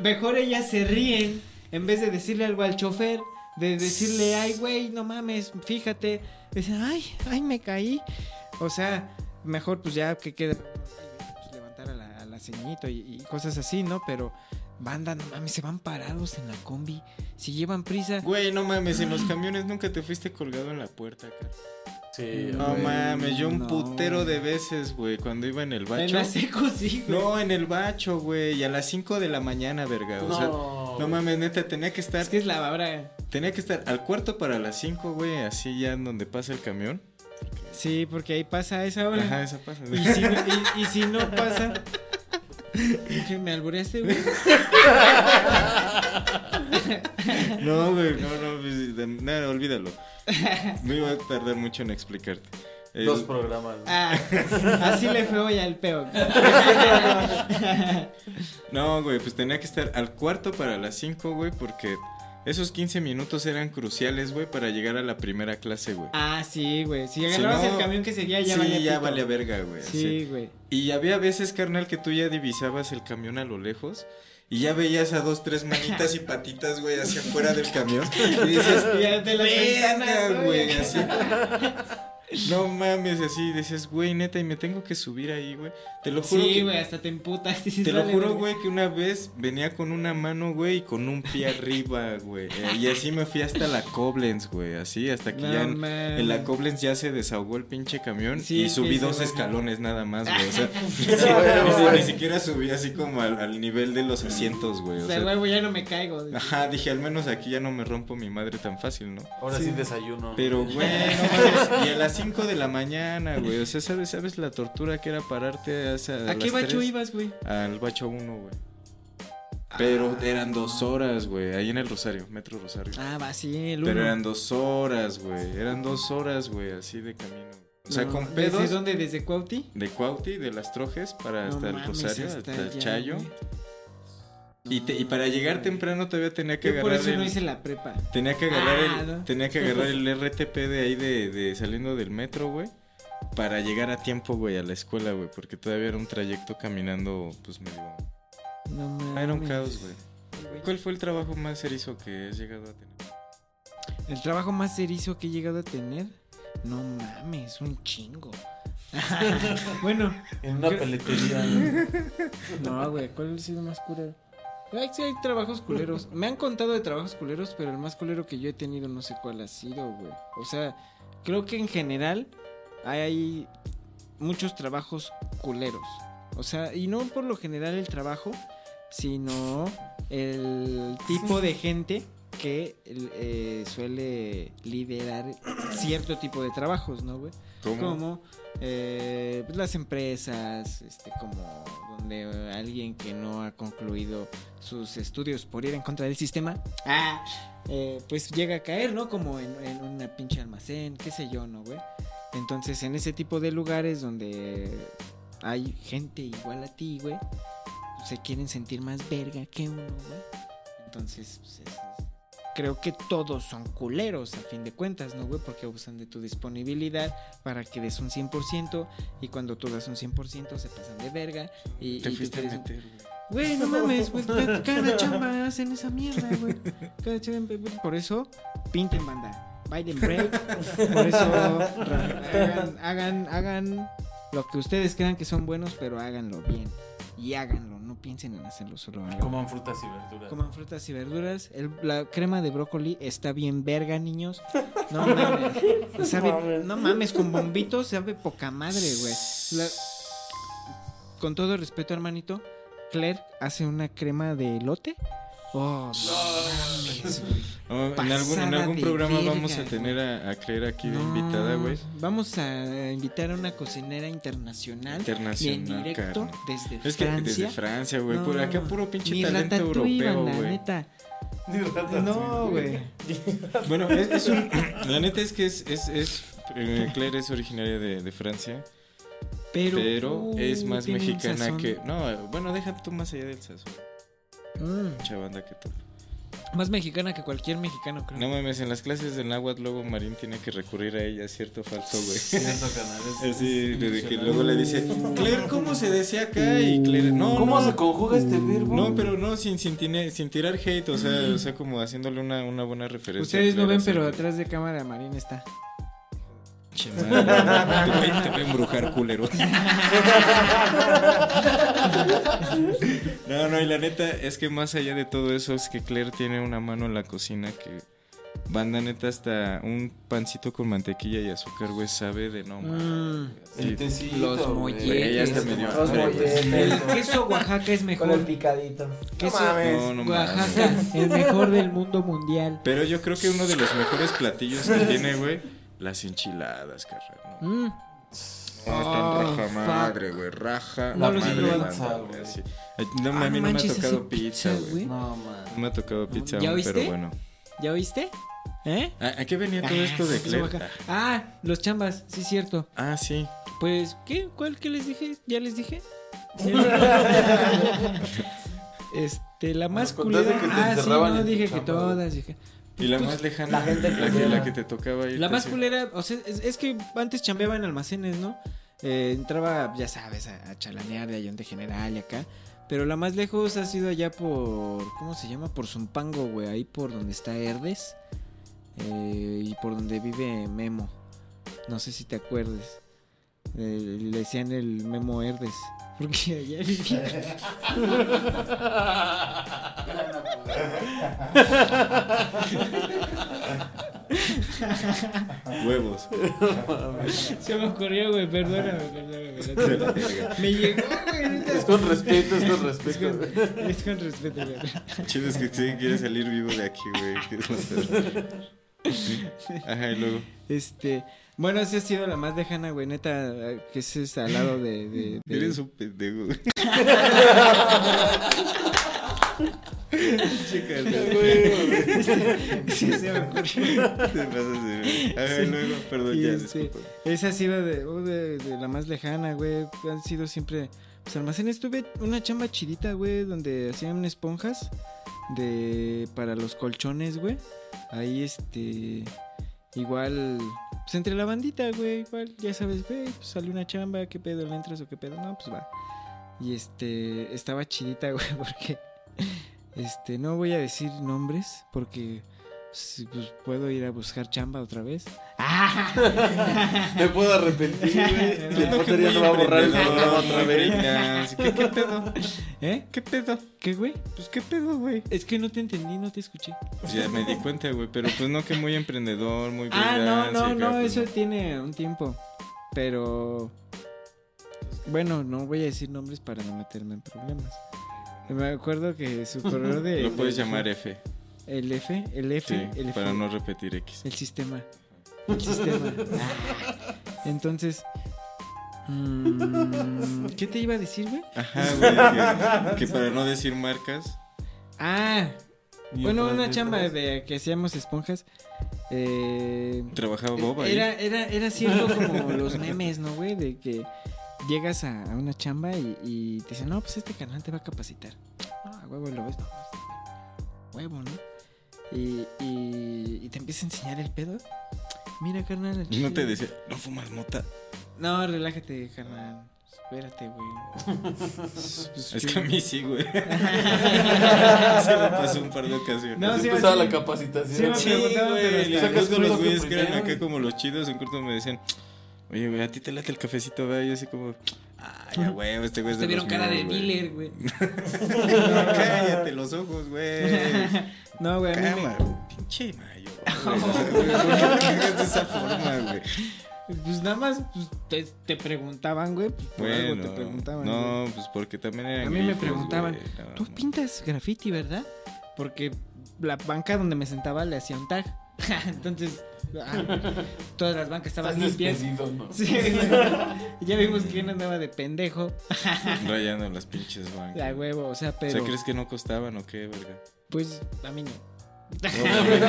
mejor ellas se ríen en vez de decirle algo al chofer, de decirle, "Ay, güey, no mames, fíjate." Dicen, "Ay, ay, me caí." O sea, mejor pues ya que quede pues, levantar a la, a la ceñito y, y cosas así, ¿no? Pero banda, no mames, se van parados en la combi. Si llevan prisa, Güey, no mames, en los camiones nunca te fuiste colgado en la puerta, cara. Sí, No güey. mames, yo un no. putero de veces, güey, cuando iba en el en bacho. la seco sí, güey. No, en el bacho, güey, y a las 5 de la mañana, verga. O sea, No. no mames, neta, tenía que estar Es que es la hora. tenía que estar al cuarto para las 5, güey, así ya en donde pasa el camión. Sí, porque ahí pasa a esa hora. Ajá, esa pasa. Y si, no, y, y si no pasa. ¿Qué, ¿Me albureaste, güey? No, güey, no, no, pues, de- nada, olvídalo. Me iba a tardar mucho en explicarte. El- Dos programas. Ah, así le fue hoy al peo. No, güey, pues tenía que estar al cuarto para las 5, güey, porque esos 15 minutos eran cruciales, güey, para llegar a la primera clase, güey. Ah, sí, güey. Si agarrabas no- el camión que seguía, ya sí, valía ya valía verga, güey. Sí, güey. Y había veces, carnal, que tú ya divisabas el camión a lo lejos y ya veías a dos, tres manitas y patitas, güey, hacia afuera del camión. Y dices, de ¿no? güey, así. No mames, así dices, güey, neta, y me tengo que subir ahí, güey. Te lo juro Sí, que- güey, hasta te emputas. Te lo juro, güey, que una vez venía con una mano, güey, y con un pie arriba, güey. Eh, y así me fui hasta la Koblenz, güey. Así, hasta que No ya en, mames. en la Koblenz ya se desahogó el pinche camión. Sí, y subí dos escalones nada más, güey. O sea, ni, si- ni si- ni siquiera subí así como al, al nivel de los asientos, güey. O O sea, sea, güey, ya no me caigo. ajá, dije, al menos aquí ya no me rompo mi madre tan fácil, ¿no? Ahora sí, desayuno. Pero, güey, no mames. Y las 5 de la mañana, güey. O sea, ¿sabes, ¿sabes la tortura que era pararte a, esa- ¿A qué las bacho tres? ibas, güey? Al bacho 1, güey. Pero eran dos horas, güey. Ahí en el Rosario, Metro Rosario. Ah, va, sí, el Pero uno. eran dos horas, güey. Eran dos horas, güey, así de camino. O sea, No, con pedos ¿Desde dónde? ¿Desde Cuauti? de Cuauti, de las Trojes, para No hasta el Rosario, hasta hasta el Chayo. güey. Y, te- y para llegar temprano todavía tenía que Yo por agarrar eso no hice la prepa. Tenía que agarrar Ah, el ¿no? tenía que agarrar el RTP de ahí de, de saliendo del metro, güey, para llegar a tiempo, güey, a la escuela, güey, porque todavía era un trayecto caminando pues medio No mames. Ah, era un caos, güey. ¿Cuál fue el trabajo más erizo que has llegado a tener? El trabajo más erizo que he llegado a tener. No mames, un chingo. bueno, En una peletería. ¿no? no, güey, ¿cuál ha sido más culero? Ay, sí, hay trabajos culeros. Me han contado de trabajos culeros, pero el más culero que yo he tenido no sé cuál ha sido, güey. O sea, creo que en general hay muchos trabajos culeros. O sea, y no por lo general el trabajo, sino el tipo de gente que eh, suele liderar cierto tipo de trabajos, ¿no, güey? Como eh, pues, las empresas, este, como donde alguien que no ha concluido sus estudios por ir en contra del sistema, ah, eh, pues llega a caer, ¿no? Como en, en una pinche almacén, qué sé yo, ¿no, güey? Entonces, en ese tipo de lugares donde hay gente igual a ti, güey, se quieren sentir más verga que uno, güey. Entonces, pues, es- es- creo que todos son culeros a fin de cuentas, ¿no, güey? Porque abusan de tu disponibilidad para que des un 100% y cuando tú das un 100% se pasan de verga y, Te y tú fuiste a meter, güey. Güey, no mames, güey. ca- Cada chamba hacen esa mierda, güey. Cada chamba. Por eso, pinten banda. Biden break. Por eso, hagan, hagan lo que ustedes crean que son buenos, pero háganlo bien. Y háganlo, no piensen en hacerlo solo. háganlo. Coman frutas y verduras. Coman frutas y verduras. El- la crema de brócoli está bien verga, niños. No mames. Sabe- no mames, con bombitos sabe poca madre, güey. La- con todo respeto, hermanito, Claire hace una crema de elote. Oh, no en algún, en algún programa verga, vamos a tener a, a Claire aquí de No, invitada, güey. Vamos a invitar a una cocinera internacional. y en Internacional, directo desde Es que Francia. desde Francia, güey. No, por acá puro pinche mi talento europeo, güey. neta. Ni ratas, No, güey. Bueno, es, es un. La neta es que es. es, es eh, Claire es originaria de, de Francia, Pero, pero uh, es más mexicana que. No, bueno, deja tú más allá del sazón. Mm. Mucha banda que tú. Más mexicana que cualquier mexicano, creo. No mames, en las clases del náhuatl luego Marín tiene que recurrir a ella, cierto o falso, güey. Cierto, canal. es- Así, desde que luego le dice, Claire, ¿cómo se decía acá? Y Claire, no, ¿Cómo no. se conjuga este verbo? No, pero no, sin, sin, tine- sin tirar hate, o sea, o sea, como haciéndole una, una buena referencia. Ustedes no ven, pero atrás de cámara Marín está. Che, madre, te voy- te voy a embrujar, culero. No, no, y la neta es que más allá de todo eso es que Claire tiene una mano en la cocina que banda neta hasta un pancito con mantequilla y azúcar, güey, sabe de no. Mm, El Sí. tecito, Los molletes. Los molletes. el queso Oaxaca es Con el mejor. picadito. Queso No, no. Oaxaca, el mejor del mundo mundial. Pero yo creo que uno de los mejores platillos que tiene, güey, las enchiladas, carnal. ¿no? Mm, No, Oh, raja fuck. madre, güey, raja No madre, así. Ay, No, Ah, a mí no me ha tocado pizza, güey. No, man. No me ha tocado pizza ¿Ya aún, oíste? pero bueno. ¿Ya oíste? ¿Eh? ¿A, a qué venía todo esto de Claire? Ah, los chambas, sí, cierto. Ah, sí. Pues, ¿qué? ¿Cuál que les dije? ¿Ya les dije? este, la más culera. Ah, sí, no, dije que todas, dije. Y la Pues, más lejana, la gente la, que, culera. la que te tocaba ir. La más culera, o sea, es, es que antes chambeaba en almacenes, ¿no? Eh, entraba, ya sabes, a, a chalanear de Ayonte General y acá. Pero la más lejos ha sido allá por. ¿Cómo se llama? Por Zumpango, güey. Ahí por donde está Herdes. eh, y por donde vive Memo. No sé si te acuerdes. Eh, le decían el Memo Herdes. Porque allá vivía. Huevos. Se me ocurrió, güey. Perdóname, perdóname. Me llegó, güey. Es con respeto, es con Es respeto. con, es con respeto, güey. Chido es que sí quiere salir vivo de aquí, güey. es. Ajá, y luego. Este, bueno, esa ha sido la más lejana, güey, neta, que ese es al lado de... de, de- Eres un pendejo, güey. Chica, Sí, se me ocurrió. Te pasas de Ajá, y luego, perdón, ya, este, disculpa. Esa ha sido de, oh, de, de la más lejana, güey, han sido siempre... Pues almacenes, tuve una chamba chidita, güey, donde hacían esponjas de... para los colchones, güey. Ahí, este... Igual... Pues entre la bandita, güey, igual, ya sabes, güey, pues sale una chamba, ¿qué pedo? ¿Le entras o qué pedo? No, pues va. Y este, estaba chidita, güey, porque, este, no voy a decir nombres, porque, pues, pues, puedo ir a buscar chamba otra vez. Me puedo arrepentir, güey. Ya muy no va a borrar el programa otra vez. ¿Qué, ¿Qué pedo? ¿Eh? ¿Qué pedo? ¿Qué, güey? Pues qué pedo, güey. Es que no te entendí, no te escuché. Pues ya me di cuenta, güey, pero pues no que muy emprendedor, muy Ah, no, no, acá, no, pues, eso tiene un tiempo, pero, bueno, no voy a decir nombres para no meterme en problemas. Me acuerdo que su correo de... Lo puedes de- llamar F, El F, el F, sí, el F. para no repetir X. El sistema. El sistema. Ah. Entonces. mm, ¿Qué te iba a decir, güey? Ajá, güey, que, que para no decir marcas, Ah, bueno, una chamba de que hacíamos esponjas. Eh, trabajaba Bob ahí. era, era, era cierto como los memes, ¿no, güey? De que llegas a, a una chamba y, y te dicen, no, pues este canal te va a capacitar. No, a huevo lo ves, no, huevo, ¿no? Y, y, y te empieza a enseñar el pedo. Mira, carnal. al No te decía, no fumas mota. No, relájate, carnal. Espérate, güey. Pues, Es yo- que a mí sí, güey. Se me pasó un par de ocasiones. No, sí, empezaba sí. la capacitación. Sí, me Sí, güey. Y Sacas los güeyes que eran acá como los chidos en corto me decían, oye, güey, a ti te late el cafecito, güey. Y yo así como, ay, a huevo, este güey es de Te vieron cara de míos, güey". dealer, güey. Cállate los ojos, güey. No, güey, a mí me- Cama, pinche mayo. güey. ¿Por qué de esa forma, güey? Pues nada más pues, te, te preguntaban, güey. Pues por algo Bueno, te preguntaban. güey. no, pues porque también eran A mí me preguntaban, güey, Tú no. pintas graffiti, ¿verdad? Porque la banca donde me sentaba le hacía un tag. Entonces, ah, todas las bancas estaban Estás limpias. ¿no? Sí, ya vimos quién andaba de pendejo. Rayando las pinches bancas. La huevo, o sea, O pero. sea, ¿crees que no costaban o qué, verga? Pues a mí no. Obviamente.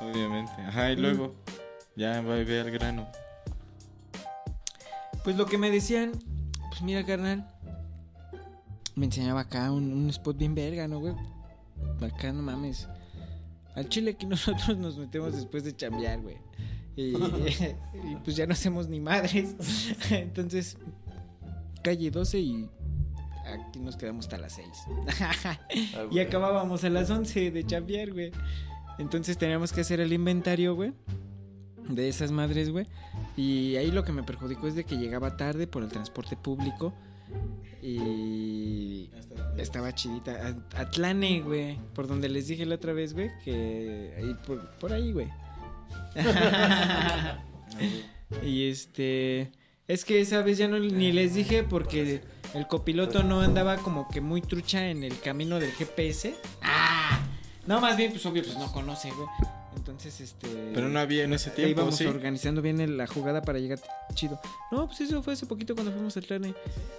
Obviamente. Ajá, y luego, ya va y ve al grano. Pues lo que me decían, pues mira, carnal. Me enseñaba acá un, un spot bien verga, ¿no, güey? acá no mames. Al chile que nosotros nos metemos después de chambear, güey. Y, y pues ya no hacemos ni madres. Entonces, calle 12 y aquí nos quedamos hasta las 6. Ah, y acabábamos a las 11 de chambear, güey. Entonces teníamos que hacer el inventario, güey. De esas madres, güey. Y ahí lo que me perjudicó es de que llegaba tarde por el transporte público. Y estaba chidita. Atlane, güey. Por donde les dije la otra vez, güey. Que ahí por, por ahí, güey. y este. Es que esa vez ya no ni les dije porque el copiloto no andaba como que muy trucha en el camino del GPS. ¡Ah! No, más bien, pues obvio, pues no conoce, güey. Entonces, este. Pero no había en ese tiempo, íbamos ¿sí? organizando bien la jugada para llegar chido. No, pues eso fue hace poquito cuando fuimos al Tlane.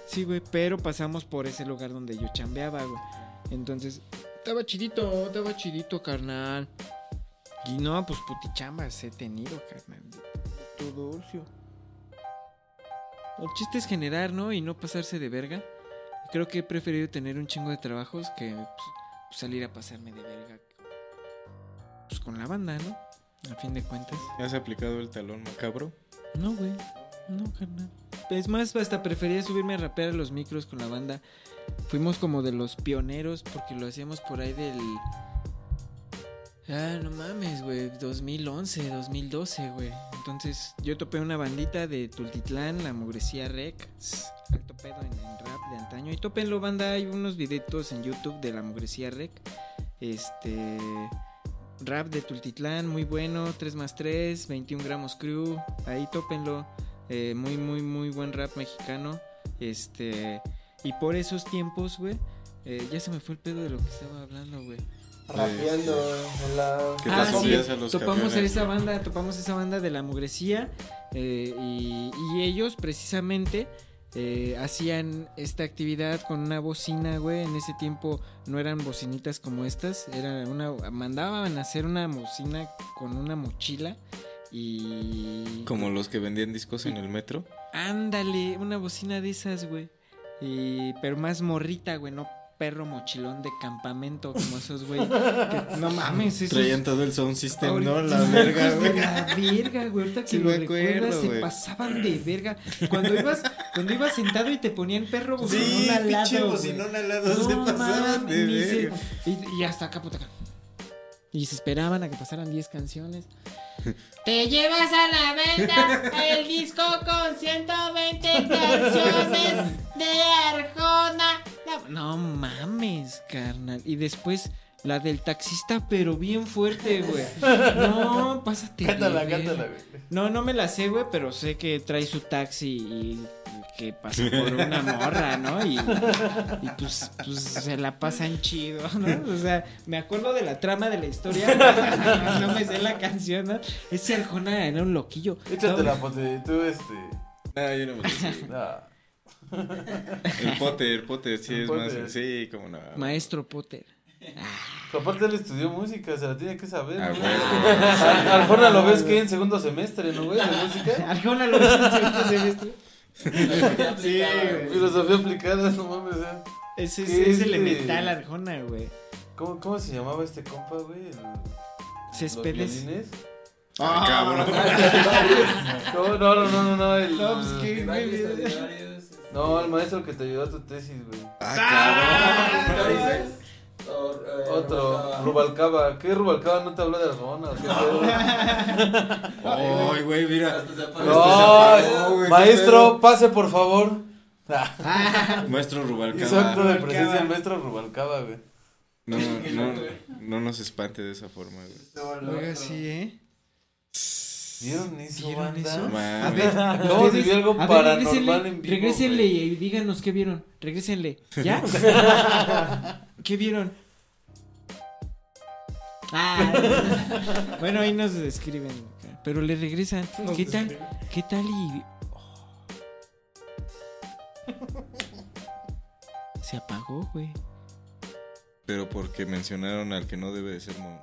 Sí, güey, pero pasamos por ese lugar donde yo chambeaba, güey. Entonces, estaba chidito, estaba chidito, carnal. Y no, pues putichambas he tenido, carnal. Todo dulcio. El chiste es generar, ¿no? Y no pasarse de verga. Creo que he preferido tener un chingo de trabajos que pues, salir a pasarme de verga. Pues con la banda, ¿no? A fin de cuentas. ¿Has aplicado el talón macabro? No, güey. No, carnal. Es más, hasta prefería subirme a rapear a los micros con la banda. Fuimos como de los pioneros porque lo hacíamos por ahí del... Ah, no mames, güey. 2011, 2012, güey. Entonces yo topé una bandita de Tultitlán, la Mugresía Rec. Alto pedo en, en rap de antaño. Y topenlo, banda. Hay unos videitos en YouTube de la Mugresía Rec. Este... Rap de Tultitlán, muy bueno, 3 más 3, 21 gramos crew, ahí tópenlo, eh, muy, muy, muy buen rap mexicano, este, y por esos tiempos, güey, eh, ya se me fue el pedo de lo que estaba hablando, güey. Rapeando en la. ¿Qué te Ah, sí, a los topamos a esa banda, topamos esa banda de la mugresía, eh, y, y ellos precisamente eh, hacían esta actividad con una bocina, güey. En ese tiempo no eran bocinitas como estas, era una mandaban a hacer una bocina con una mochila y Como los que vendían discos en el metro. ándale, una bocina de esas, güey. Y pero más morrita, güey, no perro mochilón de campamento como esos, güey. No mames, esos Traían todo el sound system, Ahorita- ¿no? La verga, güey. La verga, güey. Ahorita que Sí lo me recuerdas, se pasaban de verga. Cuando ibas, cuando ibas sentado y te ponían perro bocinón Sí, al lado. bocinón al lado, se No pasaban de se- verga. Y, y hasta acá, puta acá. Y se esperaban a que pasaran 10 canciones. Te llevas a la venta el disco con 120 canciones de Arjona. No mames, carnal. Y después la del taxista, pero bien fuerte, güey. No, pásate. Cántala, cántala, güey. No, no me la sé, güey, pero sé que trae su taxi y que pasa por una morra, ¿no? Y, y pues, pues se la pasan chido, ¿no? O sea, me acuerdo de la trama de la historia, no me sé la canción, ¿no? Ese Arjona era un loquillo. Échate No, la pote, tú este. Ah, yo no me lo sé. El Potter, Potter, sí El es Potter. más. Sí, como no. Maestro Potter. aparte él estudió música, se la tiene que saber, Ah, güey. Arjona lo ves que en segundo semestre, ¿no, güey? De música. Arjona lo hizo en segundo semestre. Sí, güey. Filosofía aplicada, no mames, o sea. Ese es, ¿Qué es elemental Arjona, güey. ¿Cómo, ¿Cómo se llamaba este compa, güey? El- Céspedes. Ah, cabrón. No, no, no, no, no, no, el... No, pues, este, No, el maestro que te ayudó a tu tesis, güey. Ah, cabrón. auditorios, o, eh, Otro, Rubalcaba. ¿Qué Rubalcaba no te habló de qué pedo? Ay, güey, mira. Hasta se apagó. No, güey, qué maestro, pase por favor. Maestro Hizo Rubalcaba. acto de presencia el maestro Rubalcaba, güey. No, no, no nos espante de esa forma, güey. Oiga, sí, ¿eh? ¿Vieron eso, ¿Vieron eso? A ver, de ustedes- ver algo a ver, regrésenle, en vivo, regrésenle güey. y díganos qué vieron. Regrésenle. ¿Ya? ¿Qué vieron? Ah. bueno, ahí nos describen. Pero le regresan. ¿Qué tal? ¿Qué tal y.? oh. Se apagó, güey. Pero porque mencionaron al que no debe de ser no.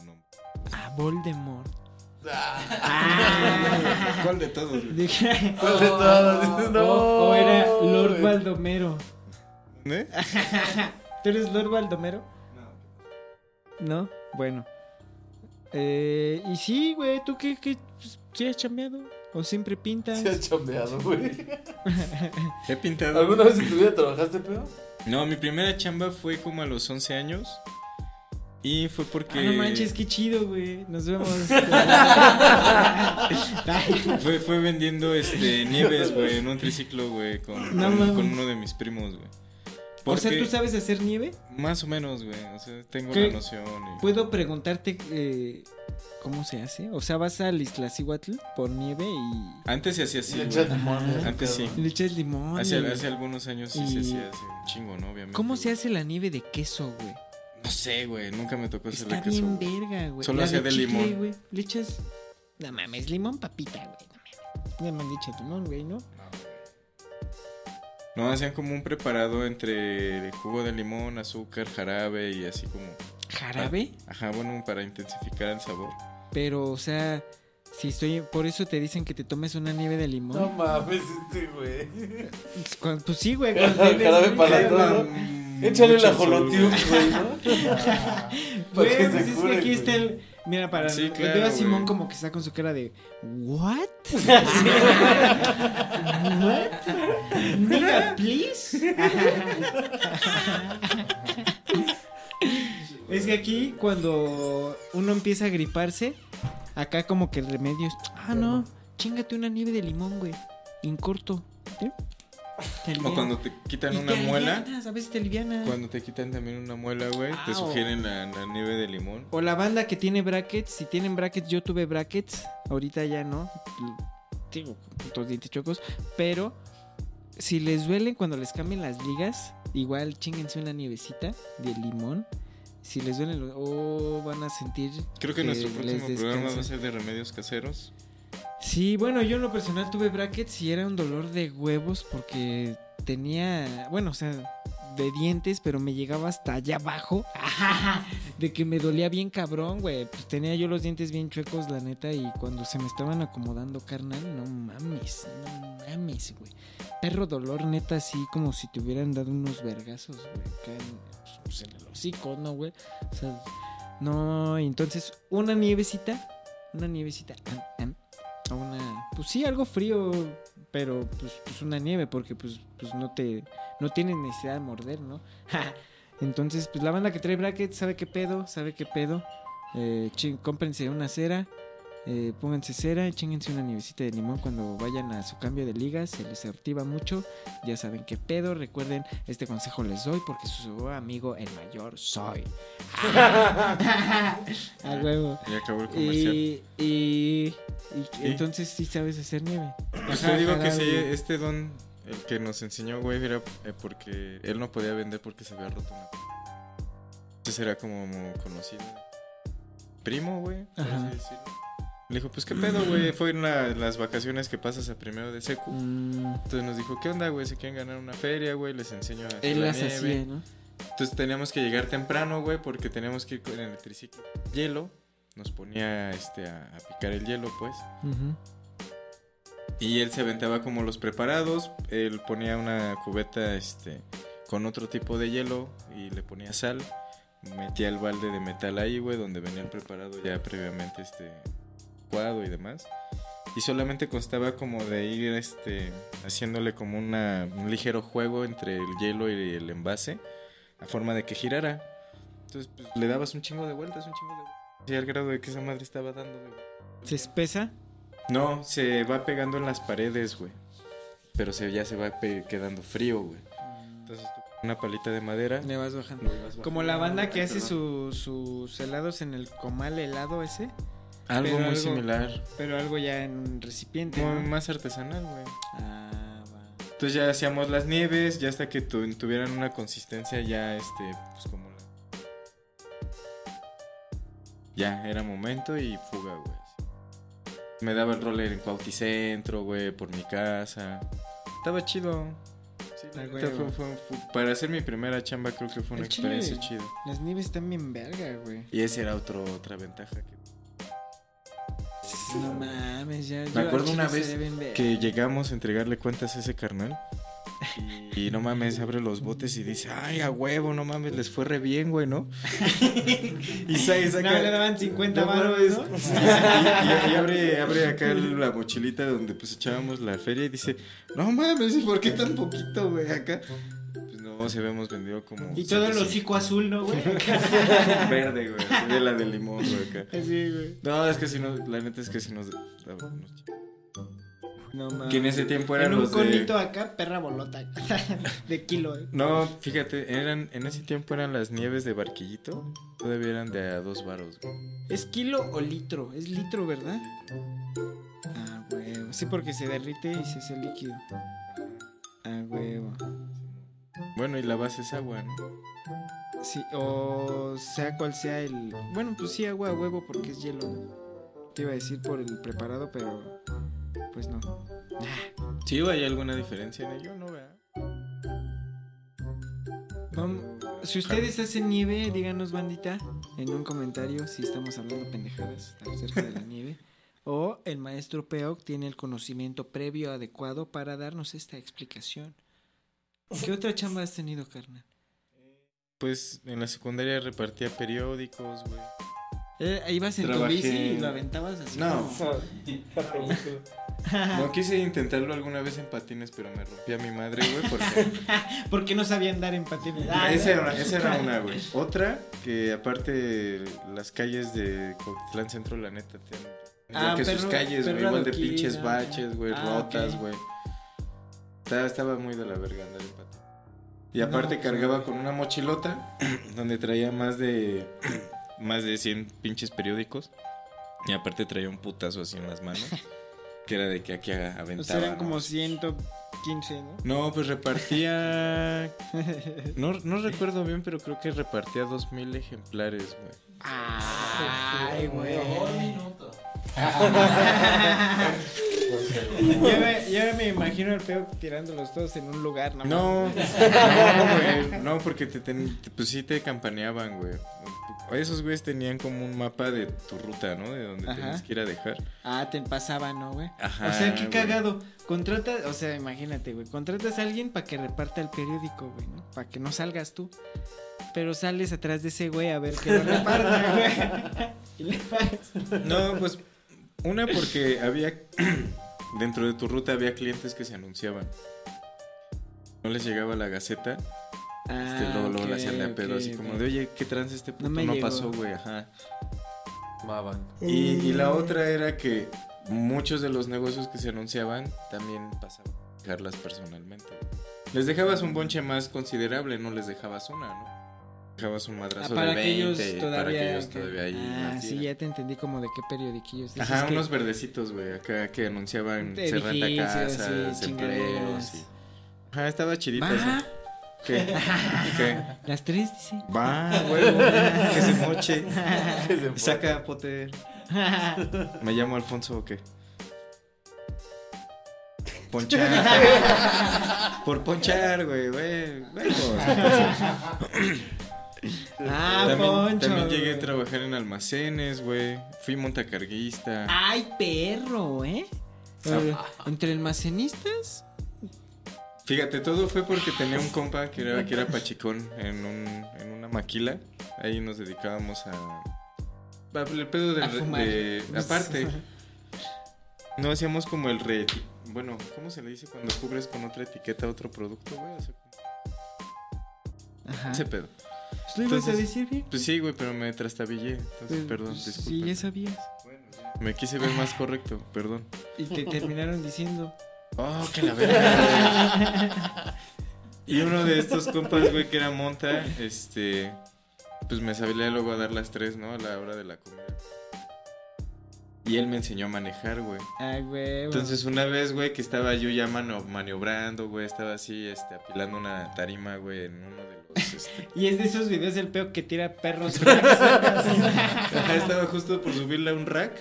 Ah, Voldemort. Ah. ¿Cuál de todos? Dije- ¿Cuál de todos? No, o, o era Lord. Baldomero. ¿Eh? ¿Tú eres Lord Baldomero? ¿No? Bueno. Eh, y sí, güey, ¿tú qué, qué? Pues, ¿Sí has chambeado? ¿O siempre pintas? Se ha chambeado, güey. He pintado. ¿Alguna vez en tu vida trabajaste, pedo? No, mi primera chamba fue como a los 11 años. Y fue porque. Ah, no manches, qué chido, güey. Nos vemos. Fue, fue vendiendo este nieves, güey, en un triciclo, güey, con, No con, uno de mis primos, güey. o sea, Porque- ¿tú sabes hacer nieve? Más o menos, güey. O sea, tengo la noción. y- ¿Puedo preguntarte eh, cómo se hace? O sea, vas al Iztaccíhuatl por nieve y Antes se hacía así, Le güey. echas limón. Antes sí. le echas limón. Hace, y- hace algunos años sí se hacía así, chingo, ¿no? Obviamente. ¿Cómo se hace la nieve de queso, güey? No sé, güey. Nunca me tocó hacerle Está queso. bien güey. verga, güey. Solo hacía de chicle, limón. güey. Le echas... No mames, limón papita, güey. No mames. Ya me han dicho limón, güey, ¿no? No, hacían como un preparado entre jugo de limón, azúcar, jarabe y así como. ¿Jarabe? Ajá, bueno, para intensificar el sabor. Pero, o sea... Si estoy... Por eso te dicen que te tomes una nieve de limón. No mames, este, güey. Cuando- Pues sí, güey. Jarabe para todo. Échale la jolotium, güey. ¿no? Güey, pues es que aquí está el... Mira, para... Sí, veo claro, a Simón güey. como que está con su cara de... ¿What? ¿What? Nigga, please. es que aquí cuando uno empieza a griparse, acá como que el remedio es... Ah, no, chingate una nieve de limón, güey. En corto. O cuando te quitan Y una te muela. alivianas, a veces te aliviana. Cuando te quitan también una muela, güey, te Ah, sugieren la, la nieve de limón. O la banda que tiene brackets, si tienen brackets, yo tuve brackets, ahorita ya no, digo, todos dientes chocos, pero si les duelen cuando les cambien las ligas, igual chinguense una nievecita de limón. Si les duelen, los- o van a sentir. Creo que que nuestro próximo programa va a ser de remedios caseros. Sí, bueno, yo en lo personal tuve brackets y era un dolor de huevos porque tenía, bueno, o sea, de dientes, pero me llegaba hasta allá abajo. De que me dolía bien cabrón, güey. Pues tenía yo los dientes bien chuecos, la neta, y cuando se me estaban acomodando, carnal, no mames, no mames, güey. Perro dolor, neta, así como si te hubieran dado unos vergazos, güey, acá en, pues, el hocico, ¿no, güey? O sea, no, entonces, una nievecita, una nievecita, am, am, una, pues sí, algo frío, pero pues, pues una nieve, porque pues, pues no te, no tienes necesidad de morder, ¿no? Entonces, pues la banda que trae brackets sabe qué pedo, sabe qué pedo. Eh, ching- cómprense una cera, eh, pónganse cera, chinguense una nievecita de limón cuando vayan a su cambio de ligas, se les activa mucho, ya saben qué pedo. Recuerden, este consejo les doy porque su amigo el mayor soy. A huevo. Y acabó el comercial. Y, y, y ¿Y? entonces sí sabes hacer nieve. Pues te digo que sí, este don, el que nos enseñó, güey, era eh, porque él no podía vender porque se había roto una. Entonces era como conocido. Primo, güey, por Ajá. así decirlo. Le dijo, pues qué pedo, güey. Fue en la- las vacaciones que pasas a primero de secu. Mm, Entonces nos dijo, ¿qué onda, güey? ¿Se quieren ganar una feria, güey? Les enseño a hacer él la las nieve. hacía, ¿no? Entonces teníamos que llegar temprano, güey, porque teníamos que ir con el triciclo. Hielo. Nos ponía este, a, a picar el hielo, pues. Ujú. Y él se aventaba como los preparados. Él ponía una cubeta este, con otro tipo de hielo y le ponía sal. Metía el balde de metal ahí, güey, donde venía el preparado ya previamente este, cuado y demás. Y solamente constaba como de ir este, haciéndole como una, un ligero juego entre el hielo y el envase, a forma de que girara. Entonces pues, le dabas un chingo de vueltas, un chingo de vueltas. Y al grado de que esa madre estaba dando ¿Se espesa? no, se va pegando en las paredes, güey. Pero se, ya se va quedando frío, güey. Entonces tú una palita de madera. Le vas bajando. ibas Como bajando. la banda que hace Perdón. su- sus helados en el comal helado ese, Algo pero muy algo- similar. pero algo ya en un recipiente. Muy ¿no? más artesanal, güey. Ah, va. Entonces ya hacíamos las nieves, ya hasta que tu- tuvieran una consistencia ya, este, pues como la... Ya, era momento y fuga, güey. Me daba el roller en Cuauticentro, güey, por mi casa. Estaba chido. Sí, la fue- fue- fue- para hacer mi primera chamba creo que fue una Al chile. experiencia chida. Las nieves están bien verga, güey. Y esa era otro, otra ventaja. Que, No mames, ya. Me acuerdo una vez que llegamos a entregarle cuentas a ese carnal. Y, no mames, abre los botes y dice, ay, a huevo, no mames, les fue re bien, güey, ¿no? y sa- y saca... No, le daban 50 No baros, mames. ¿no? Y, y- y abre, abre acá la mochilita donde pues echábamos la feria y dice, no mames, ¿y por qué tan poquito, güey, acá? No, se habíamos vendido como... Y todo el 105. hocico azul, ¿no, güey? verde, güey, de la de limón, güey, acá. Así, güey. No, es que si no, la neta es que si nos... No mames. Que en ese tiempo eran En un los de- conito acá, perra bolota. de kilo, eh. No, fíjate, eran, en ese tiempo eran las nieves de barquillito, todavía eran de a dos varos, güey. ¿Es kilo o litro? Es litro, ¿verdad? Ah, huevo. Sí, porque se derrite y se hace líquido. Ah, huevo. Bueno, y la base es agua, ¿no? Sí, o sea cual sea el... Bueno, pues sí, agua a huevo porque es hielo. ¿no? Te iba a decir por el preparado, pero... Pues no. Sí, ¿hay alguna diferencia en ello? No, vea. Si ustedes hacen nieve, díganos, bandita, en un comentario si estamos hablando pendejadas acerca de la nieve. O el maestro Peok tiene el conocimiento previo adecuado para darnos esta explicación. ¿Qué otra chamba has tenido, carnal? Pues en la secundaria repartía periódicos, güey. Eh, ibas en tu bici y lo aventabas así. No. como- No quise intentarlo alguna vez en patines, pero me rompí a mi madre, güey, porque ¿Por qué no sabía andar en patines? Ah, esa, era, esa era una, güey. Otra, que aparte las calles de Cotitlán Centro, la neta, tienen igual Ah, que sus calles, güey, igual de pinches ah, baches, güey, ah, rotas, güey. Estaba, estaba muy de la verga andar en patines. Y aparte No, cargaba sí. con una mochilota donde traía más de más de 100 pinches periódicos. Y aparte traía un putazo así en las manos. Que era de que aquí aventaba. O sea, eran como 115, ¿no? No, pues repartía. No, no recuerdo bien, pero creo que repartía 2000 ejemplares, güey. Ay, güey. Un minuto. Yo me, yo me imagino al peo tirándolos todos en un lugar, ¿no? No, no, güey. No, porque te ten- te- pues sí te campaneaban, güey. Esos güeyes tenían como un mapa de tu ruta, ¿no? De donde tenías que ir a dejar. Ah, te pasaban, ¿no, güey? Ajá. o sea, qué güey. cagado. Contratas, o sea, imagínate, güey. Contratas a alguien para que reparta el periódico, güey, ¿no? Para que no salgas tú. Pero sales atrás de ese güey a ver que lo reparta, güey. Y le pagas. No, pues una porque había dentro de tu ruta había clientes que se anunciaban. No les llegaba la gaceta, Ah, este, luego, luego hacían de pedo así como de, oye, ¿qué trance este puto? me No, llegó. pasó, güey, ajá. Maban. Y, y la otra era que muchos de los negocios que se anunciaban también pasaban a dejarlas personalmente. Les dejabas un bonche más considerable, no les dejabas una, ¿no? Dejabas un Ah, madrazo para de 20 aquellos todavía. para que ellos que- todavía ahí ah, sí, ya te entendí como de qué periodiquillos. dices Ajá, que- unos verdecitos, güey, acá que anunciaban se renta casas, sí, empleos y... Ajá, estaba chidita Va. ¿Qué? ¿Qué? las tres, dice. Va, huevo, que se moche. Saca, Potter. ¿Me llamo Alfonso o qué? Ponchar. Por ponchar, güey, güey. huevos. Ah, también, Poncho. también llegué a trabajar en almacenes, güey. Fui montacarguista. Ay, perro, ¿eh? Eh, Entre almacenistas. Fíjate, todo fue porque tenía un compa que era, que era pachicón en, un, en una maquila. Ahí nos dedicábamos a... a- El pedo del A re- fumar. de- aparte, no hacíamos como el re... Bueno, ¿cómo se le dice cuando cubres con otra etiqueta otro producto, güey? O sea, Ajá. ese pedo. ¿Lo ibas a Entonces, decir bien? Pues sí, güey, pero me trastabillé. Entonces, Pues, perdón, pues, disculpa. Sí, ya sabías. Me quise ver más correcto, perdón. Y te terminaron diciendo. Oh, que la verga. y uno de estos compas, güey, que era monta, este, pues me sabía luego a dar las tres, ¿no? A la hora de la comida. Y él me enseñó a manejar, güey. Ay, güey. Entonces una vez, güey, que estaba yo ya maniobrando, güey, estaba así, este, apilando una tarima, güey, en uno de los, este... Y es de esos videos del peo que tira perros. Ajá, estaba justo por subirle a un rack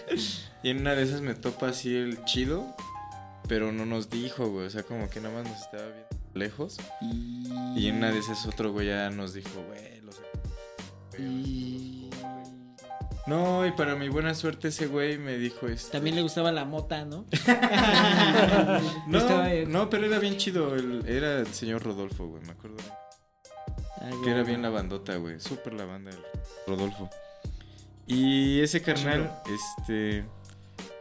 y en una de esas me topa así el chido, pero no nos dijo, güey, o sea, como que nada más nos estaba viendo lejos. Y en una de esas otro güey ya nos dijo, güey, lo sé. Y... No, y para mi buena suerte ese güey me dijo este... También le gustaba la mota, ¿no? No, no, pero era bien chido. el- era el señor Rodolfo, güey, me acuerdo. Ah, Que era bien la bandota, güey. Súper la banda del Rodolfo. Y ese carnal, este.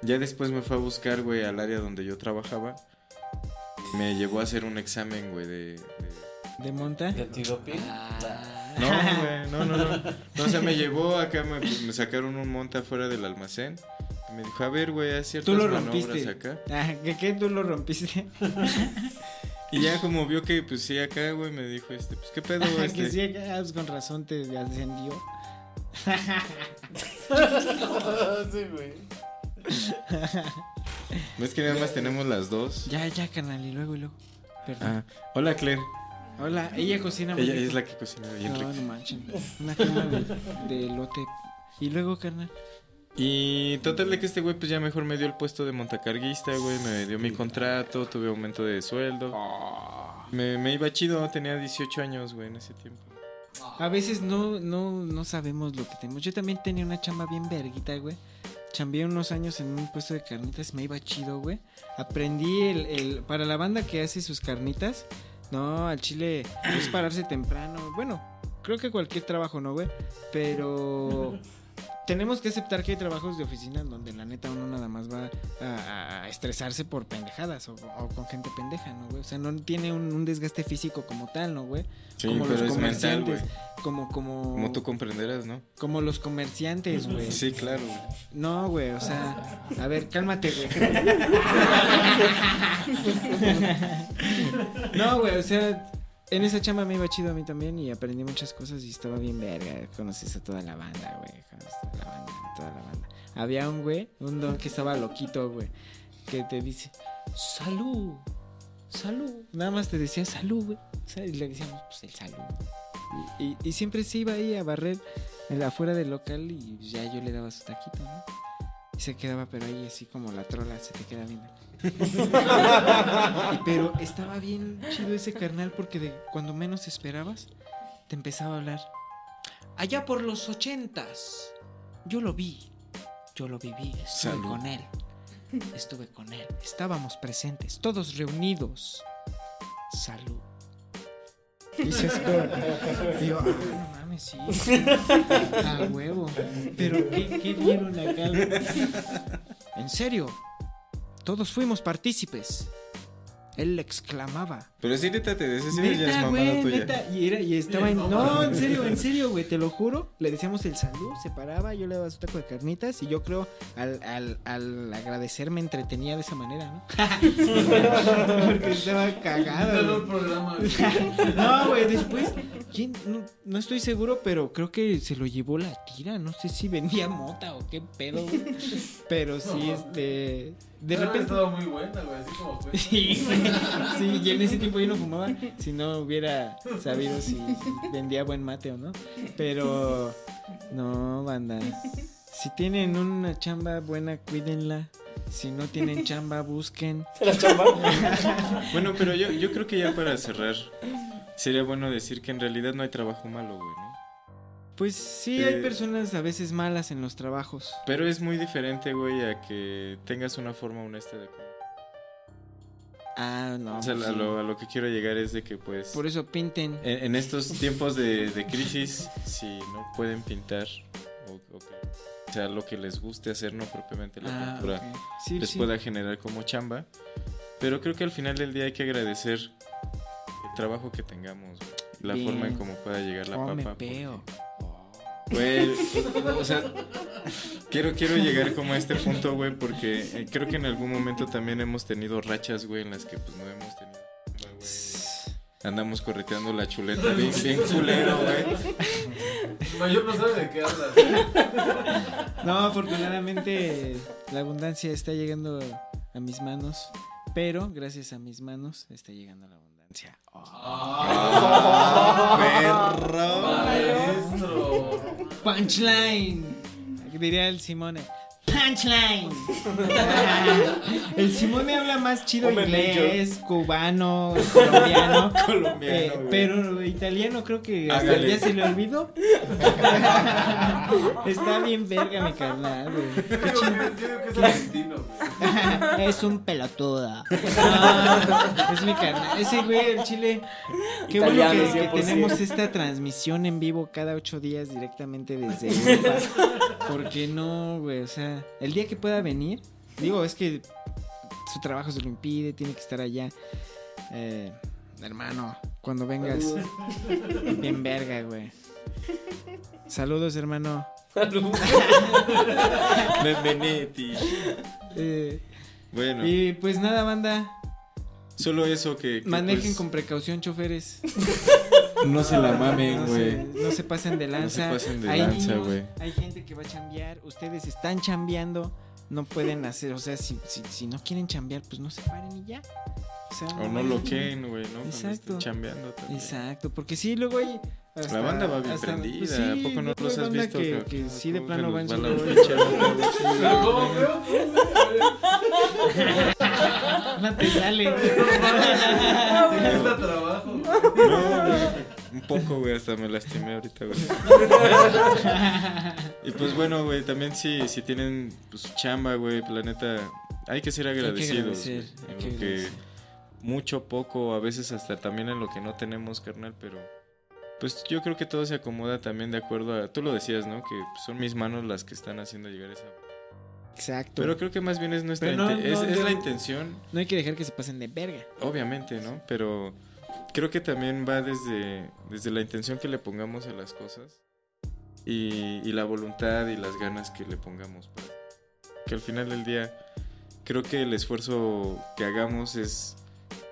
Ya después me fue a buscar, güey, al área donde yo trabajaba. Me llevó a hacer un examen, güey, de. de- ¿De monta? ¿De antidoping? No, güey, no, no, no. No, o sea, me llevó acá, me, me sacaron un monte afuera del almacén. Y me dijo, a ver, güey, haz ciertas Tú lo rompiste. acá. Ah, ¿qué, qué? ¿Tú lo rompiste? Y ya como vio que, pues sí, acá, güey, me dijo, este, pues qué pedo, que este. sí, ah, pues con razón te ascendió. sí, güey. ¿Ves que nada más tenemos las dos? Ya, ya, canal, y luego, y luego. Perdón. Ah, hola, Claire. Hola, ella cocina muy Ella rico. es la que cocina bien No, rico. no manchen. Una crema de, de elote. Y luego, carnal. Y total de que este güey pues ya mejor me dio el puesto de montacarguista, güey, me dio mi contrato, tuve aumento de sueldo. Me, me iba chido, tenía 18 años, güey, en ese tiempo. A veces no, no, no sabemos lo que tenemos. Yo también tenía una chamba bien verguita, güey. Chambeé unos años en un puesto de carnitas, me iba chido, güey. Aprendí el, el- para la banda que hace sus carnitas. No, al chile es pararse temprano. Bueno, creo que cualquier trabajo, ¿no, güey? Pero tenemos que aceptar que hay trabajos de oficina donde la neta uno nada más va a, a estresarse por pendejadas o, o con gente pendeja, ¿no, güey? O sea, no tiene un, un desgaste físico como tal, ¿no, güey? Sí, como pero los es mental, comerciantes, güey. como, como, Como tú comprenderás, ¿no? como los comerciantes, güey. Sí, claro, güey. No, güey, o sea, a ver, cálmate, güey. no, güey, o sea, en esa chamba me iba chido a mí también y aprendí muchas cosas y estaba bien verga. Conoces a toda la banda, güey. Conoces a la banda, toda la banda. Había un güey, un don que estaba loquito, güey, que te dice, salud, salud. Nada más te decía salud, güey. O sea, y le decíamos, pues el salud. Y siempre se iba ahí a barrer en la- afuera del local y ya yo le daba su taquito, ¿no? Y se quedaba, pero ahí así como la trola se te queda viendo. Pero estaba bien chido ese carnal porque de cuando menos esperabas, te empezaba a hablar. Allá por los ochentas, yo lo vi, yo lo viví, estuve Salud. con él, estuve con él, estábamos presentes, todos reunidos. Salud. Yo, ah, no mames, sí. A huevo. Pero ¿qué, qué vieron acá? En serio, todos fuimos partícipes. Él exclamaba. Pero sí, neta, te decía, sí, ya es mamada güey, tuya. neta. Y, era, y estaba en. No, en serio, en serio, güey, te lo juro. Le decíamos el salud, se paraba, yo le daba su taco de carnitas y yo creo al, al, al agradecer me entretenía de esa manera, ¿no? Porque estaba cagado. Dale güey. programa. güey. No, güey, después, ¿quién? No, no estoy seguro, pero creo que se lo llevó la tira. No sé si vendía mota o qué pedo, güey. Pero sí, este. De repente. estado muy buena, güey, así como fue. Sí, güey. Sí, y en ese tiempo yo no fumaba. Si no hubiera sabido si, si vendía buen mate o no. Pero. No, banda. Si tienen una chamba buena, cuídenla. Si no tienen chamba, busquen. La chamba. Bueno, pero yo, yo creo que ya para cerrar, sería bueno decir que en realidad no hay trabajo malo, güey, ¿no? Pues sí, Eh, hay personas a veces malas en los trabajos. Pero es muy diferente, güey, a que tengas una forma honesta de comer. Ah, no. O sea, pues a, lo, a lo que quiero llegar es de que, pues, Por eso pinten. en, en estos tiempos de, de crisis, si no pueden pintar, o, o que sea lo que les guste hacer, no propiamente la Ah. Sí, les sí. pueda generar como chamba. Pero creo que al final del día hay que agradecer el trabajo que tengamos, la Bien. forma en cómo pueda llegar la Oh, me papa. peo. Güey, o sea, quiero, quiero llegar como a este punto, güey, porque eh, creo que en algún momento también hemos tenido rachas, güey, en las que pues no hemos tenido. güey. Andamos correteando la chuleta bien, bien culero, güey. Mayor no sabe de qué habla. No, afortunadamente la abundancia está llegando a mis manos. Pero gracias a mis manos está llegando la abundancia. Maestro. Punchline. Diría el Simone. Punchline. el Simón me habla más chido Hombre, inglés, cubano, colombiano. Colombiano, eh, pero italiano creo que hasta Hágale. ya se le olvidó. Está bien verga mi carnal, güey. Yo digo que es argentino. Es un pelotudo. No, es mi carnal. Ese güey, el chile. Qué bueno que, que 100%. tenemos esta transmisión en vivo cada ocho días directamente desde Europa. Porque no, güey. O sea, el día que pueda venir, digo, es que su trabajo se lo impide, tiene que estar allá. Eh, hermano, cuando vengas, bien verga, güey. Saludos, hermano. Benvenuti. Eh, Bueno, y pues nada, banda. solo eso que. que, Manejen pues, con precaución, choferes. No se la mamen, No güey. no se pasen de lanza. No se pasen de hay lanza, güey. hay gente que va a chambear. Ustedes están chambeando. No pueden hacer, o sea, si, si, si no quieren chambear, pues no se paren y ya. O, sea, O no lo queen, güey, ¿no? Exacto. chambeando también. Exacto, porque sí, luego hay. La banda va bien prendida, ¿a poco no los has visto? Que, sí, de ¿Cómo plano van. No te sale. Te cuesta trabajo. No, güey, un poco, güey, hasta me lastimé ahorita, güey. Y pues bueno, güey, también si, si tienen pues, chamba, güey, pues, la neta, hay que ser agradecidos. agradecer, hay en que lo que agradecer. mucho, poco, a veces hasta también en lo que no tenemos, carnal, pero pues yo creo que todo se acomoda también de acuerdo a, tú lo decías, ¿no? Que son mis manos las que están haciendo llegar esa... Exacto. Pero creo que más bien es nuestra no, es, no, es la intención no hay que dejar que se pasen de verga. Obviamente, ¿no? Pero creo que también va desde, desde la intención que le pongamos a las cosas y, y la voluntad y las ganas que le pongamos. pues. Que al final del día creo que el esfuerzo que hagamos es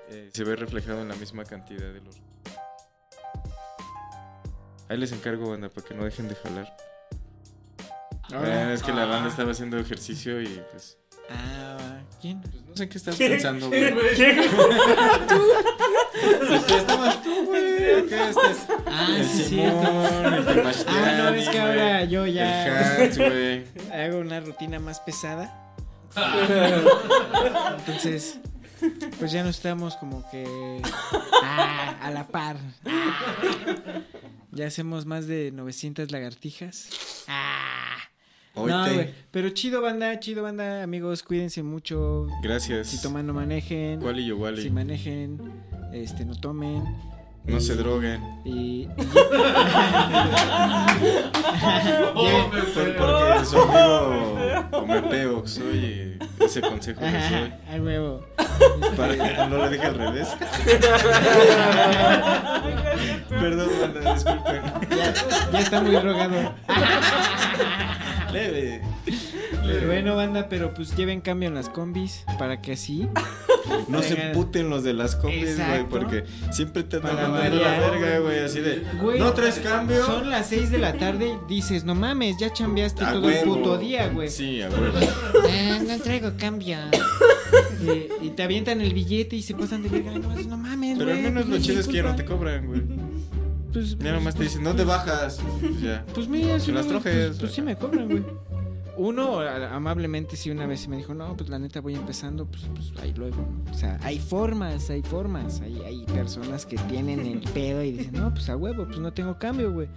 eh, se ve reflejado en la misma cantidad de los... Ahí les encargo, banda, para que no dejen de jalar. Eh, es que la banda estaba haciendo ejercicio y pues... Ah, ¿quién? pues, no sé qué estás pensando, güey. Pues ya estabas tú, güey. Acá estás. Ah, el sí, cierto. El Ah, no, es que güey, ahora yo ya El Hans, güey. hago una rutina más pesada. Entonces, pues ya no estamos como que ah, a la par. Ah. Ya hacemos más de 900 lagartijas. Ah. No, güey. Pero chido, banda, chido, banda. Amigos, cuídense mucho. Gracias. Si toman, no manejen. Wally yo Wally. Si manejen, este, no tomen. No Y- se droguen. Y. Oh, porque su amigo come peo soy eh, ese consejo les doy. Al huevo. Para- no lo dije al revés. Perdón, banda, disculpen. Ya, ya está muy drogado. Leve. Bueno, banda, pero pues lleven cambio en las combis para que así. No se Venga. puten los de las combis, güey, porque siempre te andan mandando la verga, güey, así de. ¿No traes cambio? Son las 6 de la tarde, dices, no mames, ya chambeaste A todo el puto día, güey. Sí, a huevo. Ah, no traigo cambio. y, y te avientan el billete y se pasan de verga. No, no mames, Pero al menos pues, lo chido es que ya no te cobran, güey. Pues, Ya nomás te dicen, ¿dónde bajas? Pues ya. Pues mira, si no las trojes, Pues, pues sí me cobran, güey. Uno, amablemente, sí, una vez me dijo, no, pues la neta voy empezando, pues, pues ahí luego. O sea, hay formas, hay formas. Hay, hay personas que tienen el pedo y dicen, no, pues a huevo, pues no tengo cambio, güey.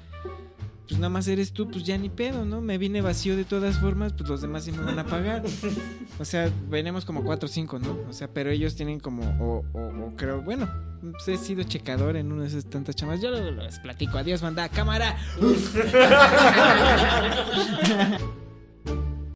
Pues nada más eres tú, pues ya ni pedo, ¿no? Me vine vacío de todas formas, pues los demás sí me van a pagar. O sea, venimos como cuatro o cinco, ¿no? O sea, pero ellos tienen como, o, o, o creo, bueno, pues he sido checador en una de esas tantas chamas. Yo les platico. Adiós, banda, cámara. thank you